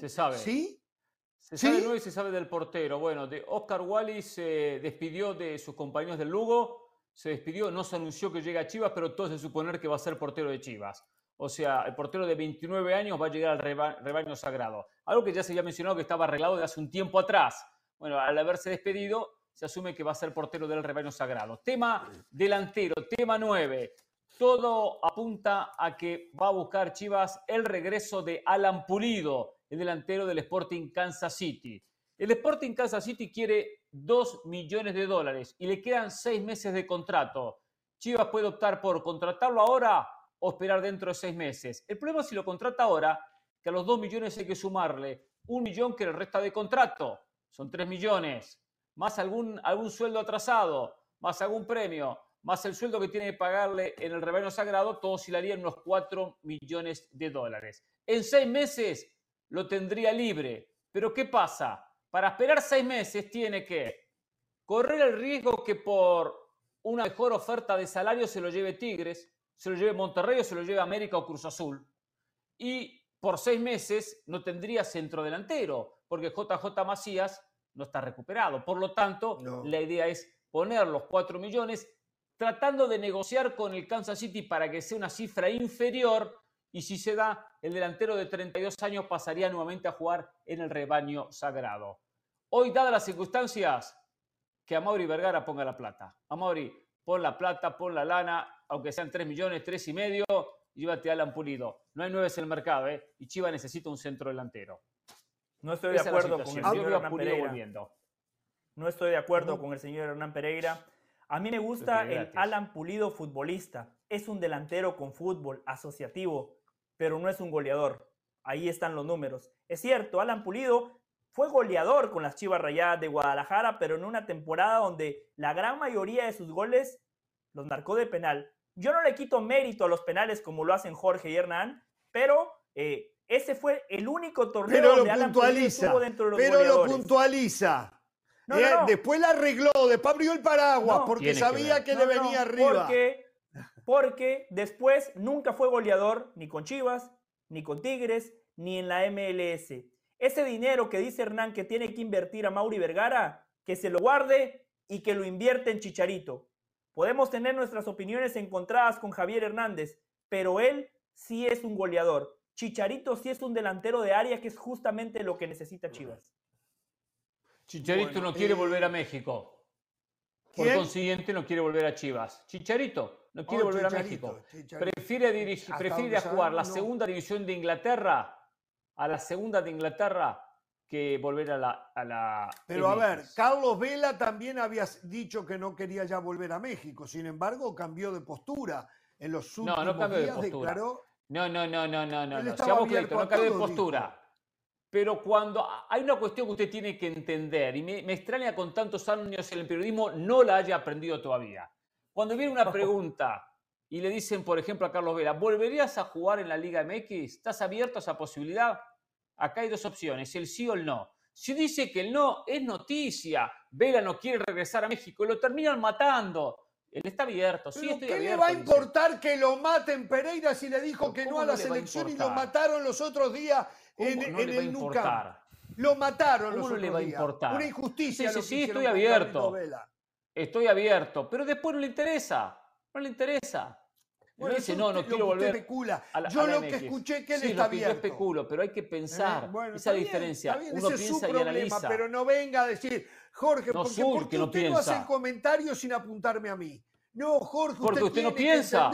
se sabe. ¿Sí? Se sabe del 9 y se sabe del portero. Bueno, de Oscar Wallis se despidió de sus compañeros del Lugo, se despidió, no se anunció que llega a Chivas, pero todo es de suponer que va a ser portero de Chivas. O sea, el portero de 29 años va a llegar al rebaño sagrado. Algo que ya se había mencionado que estaba arreglado de hace un tiempo atrás. Bueno, al haberse despedido, se asume que va a ser portero del rebaño sagrado. Tema delantero, tema 9. Todo apunta a que va a buscar Chivas el regreso de Alan Pulido, el delantero del Sporting Kansas City. El Sporting Kansas City quiere 2 millones de dólares y le quedan 6 meses de contrato. Chivas puede optar por contratarlo ahora o esperar dentro de 6 meses. El problema es si lo contrata ahora, que a los 2 millones hay que sumarle un millón que le resta de contrato. Son 3 millones más algún, algún sueldo atrasado, más algún premio, más el sueldo que tiene que pagarle en el rebaño sagrado, todo oscilaría unos 4 millones de dólares. En seis meses lo tendría libre. Pero ¿qué pasa? Para esperar seis meses tiene que correr el riesgo que por una mejor oferta de salario se lo lleve Tigres, se lo lleve Monterrey o se lo lleve América o Cruz Azul. Y por seis meses no tendría centro delantero, porque JJ Macías no está recuperado. Por lo tanto, la idea es poner los 4 millones tratando de negociar con el Kansas City para que sea una cifra inferior y si se da, el delantero de 32 años pasaría nuevamente a jugar en el rebaño sagrado. Hoy, dadas las circunstancias, que a Mauri Vergara ponga la plata. A Mauri, pon la plata, pon la lana, aunque sean 3 millones, 3 y medio, llévate a Alan Pulido. No hay nueves en el mercado, ¿eh? Y Chiva necesita un centro delantero. No estoy de acuerdo con el señor Hernán Pereira. No estoy de acuerdo con el señor Hernán Pereira. A mí me gusta el Alan Pulido futbolista. Es un delantero con fútbol asociativo, pero no es un goleador. Ahí están los números. Es cierto, Alan Pulido fue goleador con las Chivas Rayadas de Guadalajara, pero en una temporada donde la gran mayoría de sus goles los marcó de penal. Yo no le quito mérito a los penales como lo hacen Jorge y Hernán, pero eh, ese fue el único torneo pero donde lo puntualiza, dentro de los Pero lo puntualiza. Eh, después la arregló, después abrió el paraguas porque sabía que, le venía arriba. Porque, porque después nunca fue goleador ni con Chivas, ni con Tigres, ni en la MLS. Ese dinero que dice Hernán que tiene que invertir a Mauri Vergara, que se lo guarde y que lo invierte en Chicharito. Podemos tener nuestras opiniones encontradas con Javier Hernández, pero él sí es un goleador. Chicharito sí es un delantero de área que es justamente lo que necesita Chivas. Chicharito no quiere volver a México. Por consiguiente, no quiere volver a Chivas. Chicharito no quiere oh, volver a México. Prefiere, dirigir, prefiere jugar la segunda división de Inglaterra a la segunda de Inglaterra que volver a la. A la Pero a ver, Carlos Vela también había dicho que no quería ya volver a México. Sin embargo, cambió de postura. En los últimos no, no días de declaró no, no, no, no, no, no. no. Seamos claritos, no cabe de postura. Pero cuando hay una cuestión que usted tiene que entender, y me, extraña con tantos años el periodismo no la haya aprendido todavía. Cuando viene una pregunta y le dicen, por ejemplo, a Carlos Vela, ¿volverías a jugar en la Liga MX? ¿Estás abierto a esa posibilidad? Acá hay dos opciones, el sí o el no. Si dice que el no es noticia, Vela no quiere regresar a México, y lo terminan matando. Él está abierto, sí estoy ¿Qué le va a importar que lo maten Pereira si le dijo que no a la selección y lo mataron los otros días en, el Nuca? Lo mataron los otros le va a importar? Una injusticia. Sí, sí, sí estoy abierto. Estoy abierto, pero después no le interesa. No le interesa. Bueno, dice, no, no quiero volver. Especula. yo lo que escuché que él está abierto. Yo especulo, pero hay que pensar esa diferencia. Uno piensa y analiza. Pero no venga a decir, Jorge, no, porque, ¿por qué usted no hace comentarios sin apuntarme a mí? No, Jorge, porque usted, no piensa.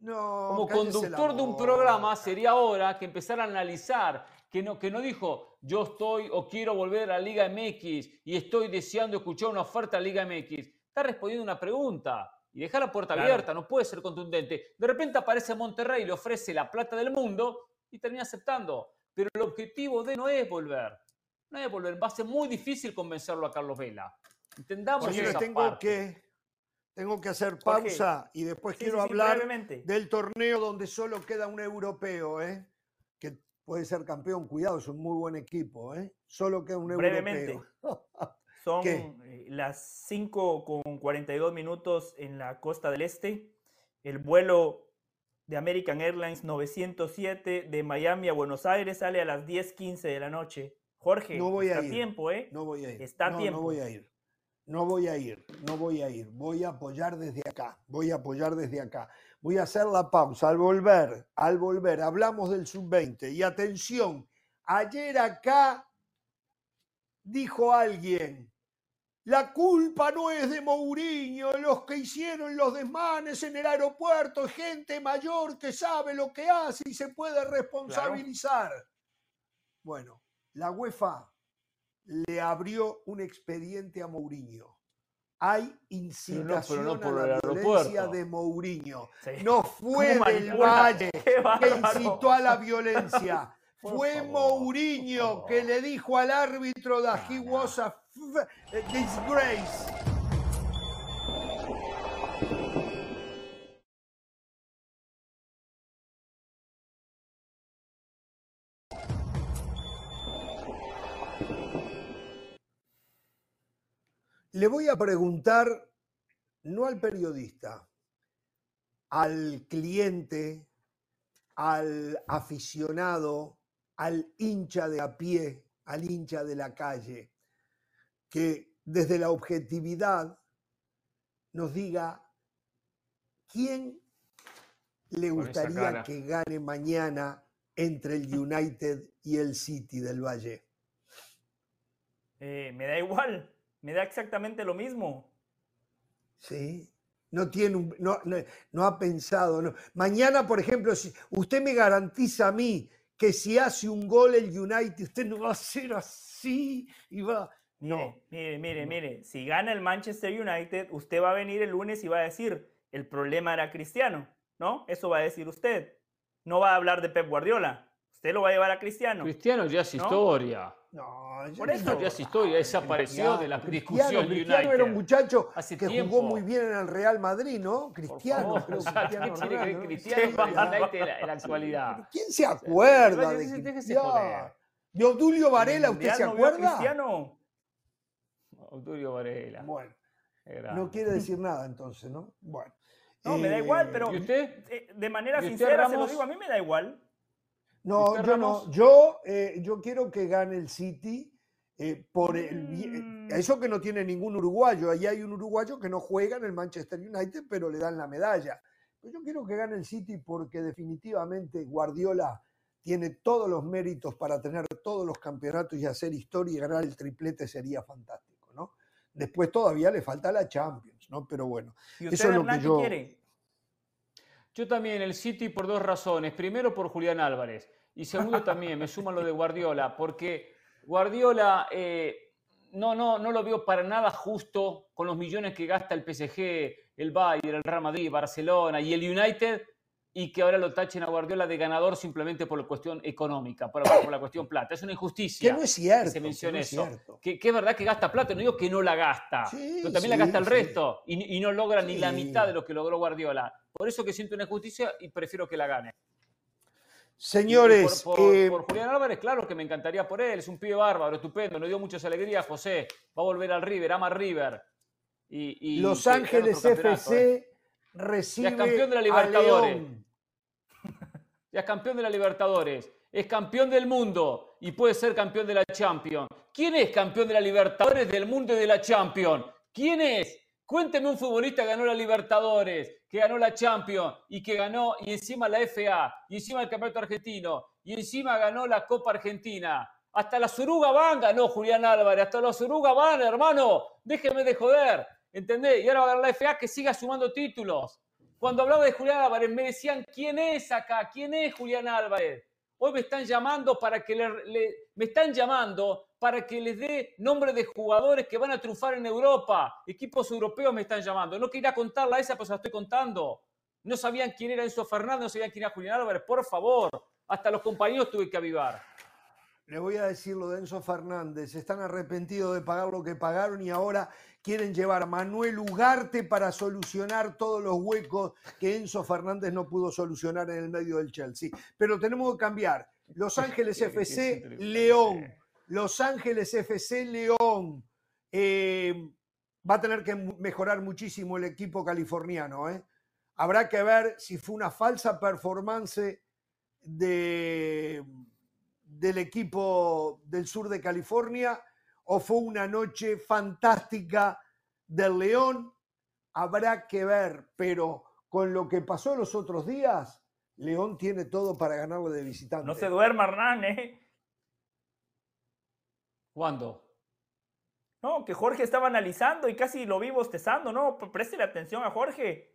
No, Como conductor de un programa sería hora que empezara a analizar, que no, que no dijo yo estoy o quiero volver a la Liga MX y estoy deseando escuchar una oferta a la Liga MX. Está respondiendo una pregunta y deja la puerta abierta, no puede ser contundente. De repente aparece Monterrey y le ofrece la plata del mundo y termina aceptando. Pero el objetivo de no es volver no que volver. Va a ser muy difícil convencerlo a Carlos Vela. Entendamos esa tengo Que, tengo que hacer pausa y después quiero hablar del torneo donde solo queda un europeo, ¿eh? que puede ser campeón. Cuidado, es un muy buen equipo. ¿eh? Solo queda un europeo. Son eh, las 5 con 42 minutos en la costa del este. El vuelo de American Airlines 907 de Miami a Buenos Aires sale a las 10.15 de la noche. Jorge, no voy a ir. tiempo, ¿eh? No voy a ir. Está tiempo. No voy a ir. No voy a ir, no voy a ir. Voy a apoyar desde acá. Voy a apoyar desde acá. Voy a hacer la pausa. Al volver, al volver, hablamos del sub-20. Y atención, ayer acá dijo alguien, La culpa no es de Mourinho, los que hicieron los desmanes en el aeropuerto, gente mayor que sabe lo que hace y se puede responsabilizar. Bueno, la UEFA le abrió un expediente a Mourinho. Hay incitación a la violencia de Mourinho. No fue del Valle que incitó a la violencia. Fue Mourinho que le dijo al árbitro de he was a disgrace. Le voy a preguntar, no al periodista, al cliente, al aficionado, al hincha de a pie, al hincha de la calle, que desde la objetividad nos diga quién le gustaría que gane mañana entre el United y el City del Valle. Eh, me da igual me da exactamente lo mismo. Sí, no tiene no, no, ha pensado. No. Mañana, por ejemplo, si usted me garantiza a mí que si hace un gol el United, usted no va a ser así y va. no. Mire, mire, mire. Si gana el Manchester United, usted va a venir el lunes y va a decir, el problema era Cristiano, ¿no? Eso va a decir usted. No va a hablar de Pep Guardiola. Usted lo va a llevar a Cristiano. Cristiano ya es historia. No, por eso ya es historia, desapareció de la discusión Cristiano era un muchacho que jugó muy bien en el Real Madrid, ¿no? Cristiano. Pero Cristiano ¿Qué tiene que Cristiano en la actualidad? ¿Quién se acuerda de Cristiano? ¿De Varela usted se acuerda? Cristiano? Odulio Varela. Bueno, no quiere decir nada entonces, ¿no? Bueno. No, me da igual, pero usted? Eh, de manera sincera se lo digo, a mí me da igual. No, yo no. Yo, eh, yo quiero que gane el City eh, por el mm. eso que no tiene ningún uruguayo. Ahí hay un uruguayo que no juega en el Manchester United, pero le dan la medalla. yo quiero que gane el City porque definitivamente Guardiola tiene todos los méritos para tener todos los campeonatos y hacer historia y ganar el triplete sería fantástico, ¿no? Después todavía le falta la Champions, ¿no? Pero bueno, eso es lo que yo quiere. Yo también el City por dos razones. Primero por Julián Álvarez y segundo también me suman lo de Guardiola, porque Guardiola eh, no, no, no lo veo para nada justo con los millones que gasta el PSG, el Bayern, el Real Madrid, Barcelona y el United y que ahora lo tachen a Guardiola de ganador simplemente por la cuestión económica, por, la cuestión plata. Es una injusticia. Que no es cierto. Que se mencione eso. Que, es verdad que gasta plata, no digo que no la gasta, pero también la gasta el resto y, no logra ni la mitad de lo que logró Guardiola. Por eso que siento una injusticia y prefiero que la gane. Señores. Eh, por, Julián Álvarez, claro que me encantaría por él. Es un pibe bárbaro, estupendo. Nos dio muchas alegrías, José. Va a volver al River, ama River. Y, Los Ángeles FC ¿eh? recibe. Ya es campeón de la Libertadores. Es campeón de la Libertadores. Es campeón del mundo y puede ser campeón de la Champions. ¿Quién es campeón de la Libertadores, del mundo y de la Champions? ¿Quién es? Cuénteme un futbolista que ganó la Libertadores, que ganó la Champions y que ganó y encima la FA y encima el Campeonato Argentino y encima ganó la Copa Argentina. Hasta la Suruga van ganó Julián Álvarez, hasta la Suruga van, hermano. Déjeme de joder, ¿entendés? Y ahora va a ganar la FA que siga sumando títulos. Cuando hablaba de Julián Álvarez, me decían, ¿quién es acá? ¿Quién es Julián Álvarez? Hoy me están llamando para que me están llamando para que les dé nombre de jugadores que van a triunfar en Europa. Equipos europeos me están llamando. No quería contarla esa, pero se la estoy contando. No sabían quién era Enzo Fernández, no sabían quién era Julián Álvarez. Por favor, hasta los compañeros tuve que avivar. Le voy a decir lo de Enzo Fernández. Están arrepentidos de pagar lo que pagaron y ahora quieren llevar a Manuel Ugarte para solucionar todos los huecos que Enzo Fernández no pudo solucionar en el medio del Chelsea. Pero tenemos que cambiar. Los Ángeles FC, León. Los Ángeles FC, León. Eh, va a tener que mejorar muchísimo el equipo californiano. ¿eh? Habrá que ver si fue una falsa performance de del equipo del sur de California o fue una noche fantástica del León, habrá que ver, pero con lo que pasó los otros días, León tiene todo para ganarlo de visitante. No se duerma, Hernán, ¿eh? ¿Cuándo? No, que Jorge estaba analizando y casi lo vi bostezando, ¿no? Préstele atención a Jorge.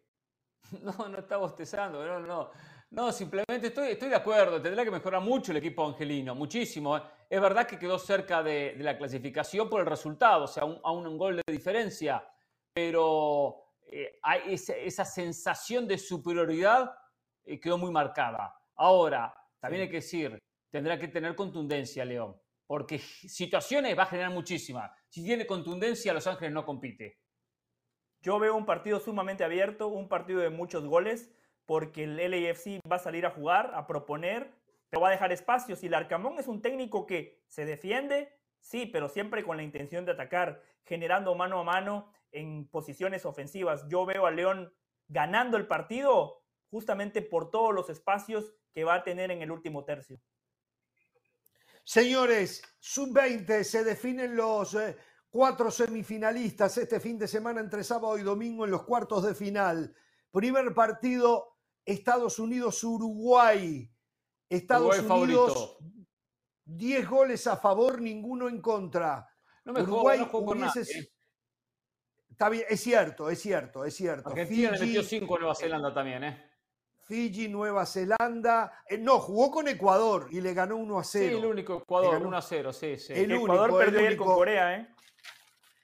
No, no está bostezando, no, no. No, simplemente estoy, estoy de acuerdo. Tendrá que mejorar mucho el equipo angelino, muchísimo. Es verdad que quedó cerca de, la clasificación por el resultado, o sea, a un, gol de diferencia, pero eh, hay esa, sensación de superioridad eh, quedó muy marcada. Ahora, también hay que decir, tendrá que tener contundencia León, porque situaciones va a generar muchísimas. Si tiene contundencia, Los Ángeles no compite. Yo veo un partido sumamente abierto, un partido de muchos goles, porque el LAFC va a salir a jugar, a proponer, pero va a dejar espacios. Y el Arcamón es un técnico que se defiende, sí, pero siempre con la intención de atacar, generando mano a mano en posiciones ofensivas. Yo veo a León ganando el partido justamente por todos los espacios que va a tener en el último tercio. Señores, sub-20 se definen los eh, cuatro semifinalistas este fin de semana entre sábado y domingo en los cuartos de final. Primer partido, Estados Unidos-Uruguay. Estados Unidos, 10 goles a favor, ninguno en contra. No me Uruguay no Está bien, es cierto, es cierto, es cierto. Argentina le metió 5 a Nueva Zelanda también, ¿eh? Fiji, Nueva Zelanda. Eh, no, jugó con Ecuador y le ganó 1 a 0. Sí, el único Ecuador, 1 a 0, sí, sí. El Ecuador perdió con Corea, ¿eh?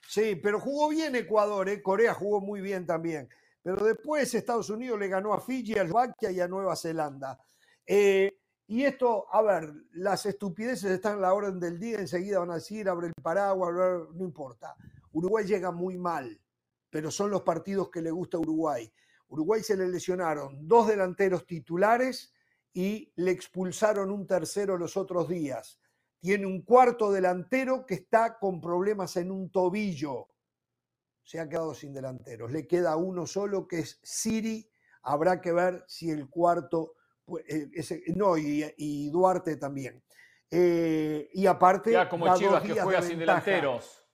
Sí, pero jugó bien Ecuador, ¿eh? Corea jugó muy bien también. Pero después Estados Unidos le ganó a Fiji, a Eslovaquia y a Nueva Zelanda. Eh, y esto, a ver, las estupideces están a la orden del día, enseguida van a decir, abre el paraguas, no importa. Uruguay llega muy mal, pero son los partidos que le gusta a Uruguay. Uruguay se le lesionaron dos delanteros titulares y le expulsaron un tercero los otros días. Tiene un cuarto delantero que está con problemas en un tobillo. Se ha quedado sin delanteros. Le queda uno solo que es Siri. Habrá que ver si el cuarto, eh, no, y, Duarte también. Eh, y aparte, ya como Chivas que juega sin delanteros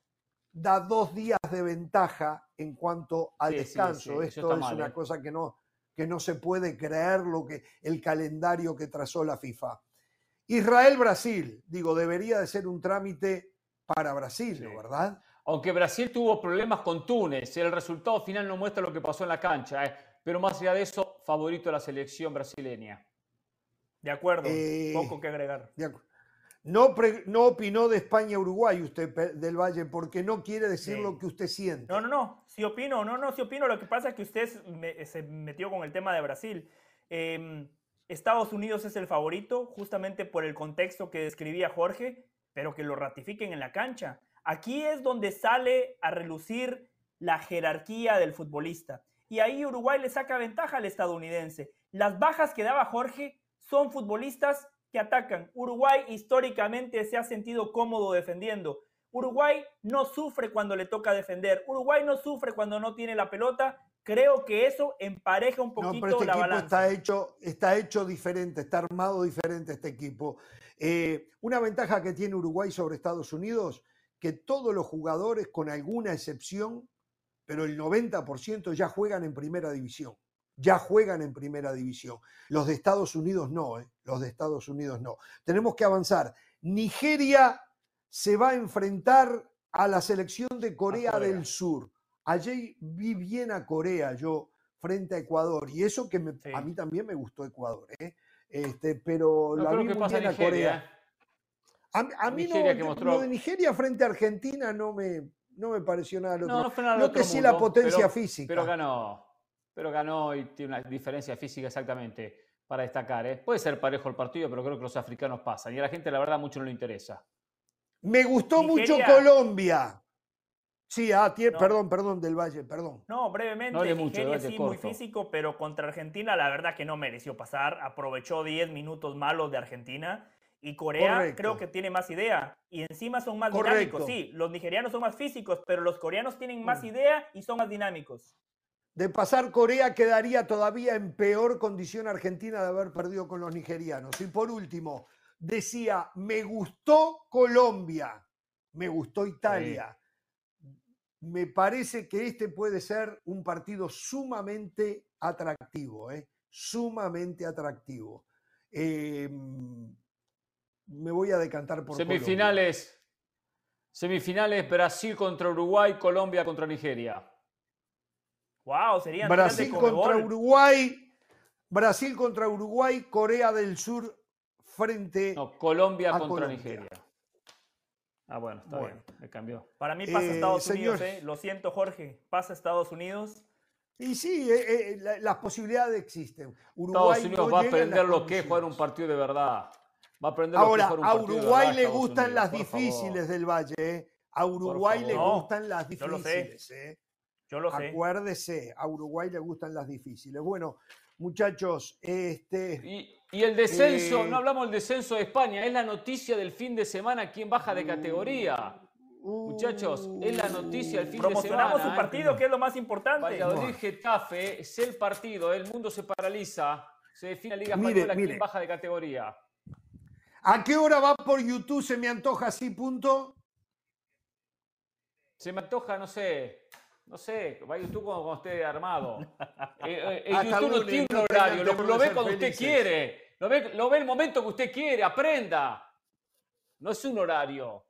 da dos días de ventaja en cuanto al descanso. Esto es una ¿eh? cosa que no, que no se puede creer lo que, el calendario que trazó la FIFA. Israel-Brasil, digo, debería de ser un trámite para Brasil, ¿no? ¿verdad? Aunque Brasil tuvo problemas con Túnez, el resultado final no muestra lo que pasó en la cancha, ¿eh? pero más allá de eso, favorito a la selección brasileña. De acuerdo, eh, poco que agregar. De. No, no opinó de España-Uruguay usted del Valle porque no quiere decir lo que usted siente. No, no, no, sí opino, no, no, sí opino. Lo que pasa es que usted se metió con el tema de Brasil. Em, Estados Unidos es el favorito justamente por el contexto que describía Jorge, pero que lo ratifiquen en la cancha. Aquí es donde sale a relucir la jerarquía del futbolista. Y ahí Uruguay le saca ventaja al estadounidense. Las bajas que daba Jorge son futbolistas que atacan. Uruguay históricamente se ha sentido cómodo defendiendo. Uruguay no sufre cuando le toca defender. Uruguay no sufre cuando no tiene la pelota. Creo que eso empareja un poquito este la equipo balanza. Está hecho, está hecho diferente, está armado diferente este equipo. Eh, una ventaja que tiene Uruguay sobre Estados Unidos, que todos los jugadores, con alguna excepción, pero el 90% ya juegan en primera división ya juegan en primera división. Los de Estados Unidos no, ¿eh? los de Estados Unidos no. Tenemos que avanzar. Nigeria se va a enfrentar a la selección de Corea, del Sur. Ayer vi bien a Corea yo frente a Ecuador y eso que a mí también me gustó Ecuador, ¿eh? este, pero la vi muy bien a Corea. ¿Eh? A, mí no, lo de Nigeria frente a Argentina no me, no me pareció nada. No, no fue nada lo que sí la potencia física. Pero ganó pero ganó y tiene una diferencia física exactamente para destacar. ¿eh? Puede ser parejo el partido, pero creo que los africanos pasan. Y a la gente, la verdad, mucho no le interesa. Me gustó mucho Colombia. Sí, ah, perdón, perdón, del Valle, perdón. No, brevemente, Nigeria sí, muy físico, pero contra Argentina la verdad que no mereció pasar. Aprovechó 10 minutos malos de Argentina. Y Corea creo que tiene más idea. Y encima son más dinámicos. Sí, los nigerianos son más físicos, pero los coreanos tienen más mm. idea y son más dinámicos de pasar Corea quedaría todavía en peor condición Argentina de haber perdido con los nigerianos. Y por último, decía, me gustó Colombia, me gustó Italia. Me parece que este puede ser un partido sumamente atractivo, ¿eh? sumamente atractivo. Em, me voy a decantar por Semifinales. Semifinales Brasil contra Uruguay, Colombia contra Nigeria. Wow, sería Brasil contra Uruguay, Brasil contra Uruguay, Corea del Sur frente no, Colombia contra Nigeria. Ah, bueno, está bien, me cambió. Para mí pasa eh, Estados Unidos, ¿eh? Lo siento, Jorge, pasa Estados Unidos. Y sí, eh, eh, las posibilidades existen. Uruguay Estados Unidos va a aprender lo que es jugar un partido de verdad. Ahora, a Uruguay le gustan las difíciles del Valle. ¿eh? A Uruguay le gustan las difíciles. ¿eh? Yo lo sé. Acuérdese, a Uruguay le gustan las difíciles. Bueno, muchachos, este. Y, el descenso, eh, no hablamos del descenso de España, es la noticia del fin de semana quién baja de categoría. Muchachos, es la noticia del fin de semana. Promocionamos su partido, que es lo más importante. Valladolid Getafe es el partido, el mundo se paraliza, se define la Liga Española, quién baja de categoría. ¿A qué hora va por YouTube? Se me antoja así, punto. Se me antoja, no sé. No sé, va a YouTube cuando, esté armado. Eh, eh, YouTube no tiene un horario, lo, ve cuando usted quiere. Lo ve, lo ve el momento que usted quiere, aprenda. No es un horario.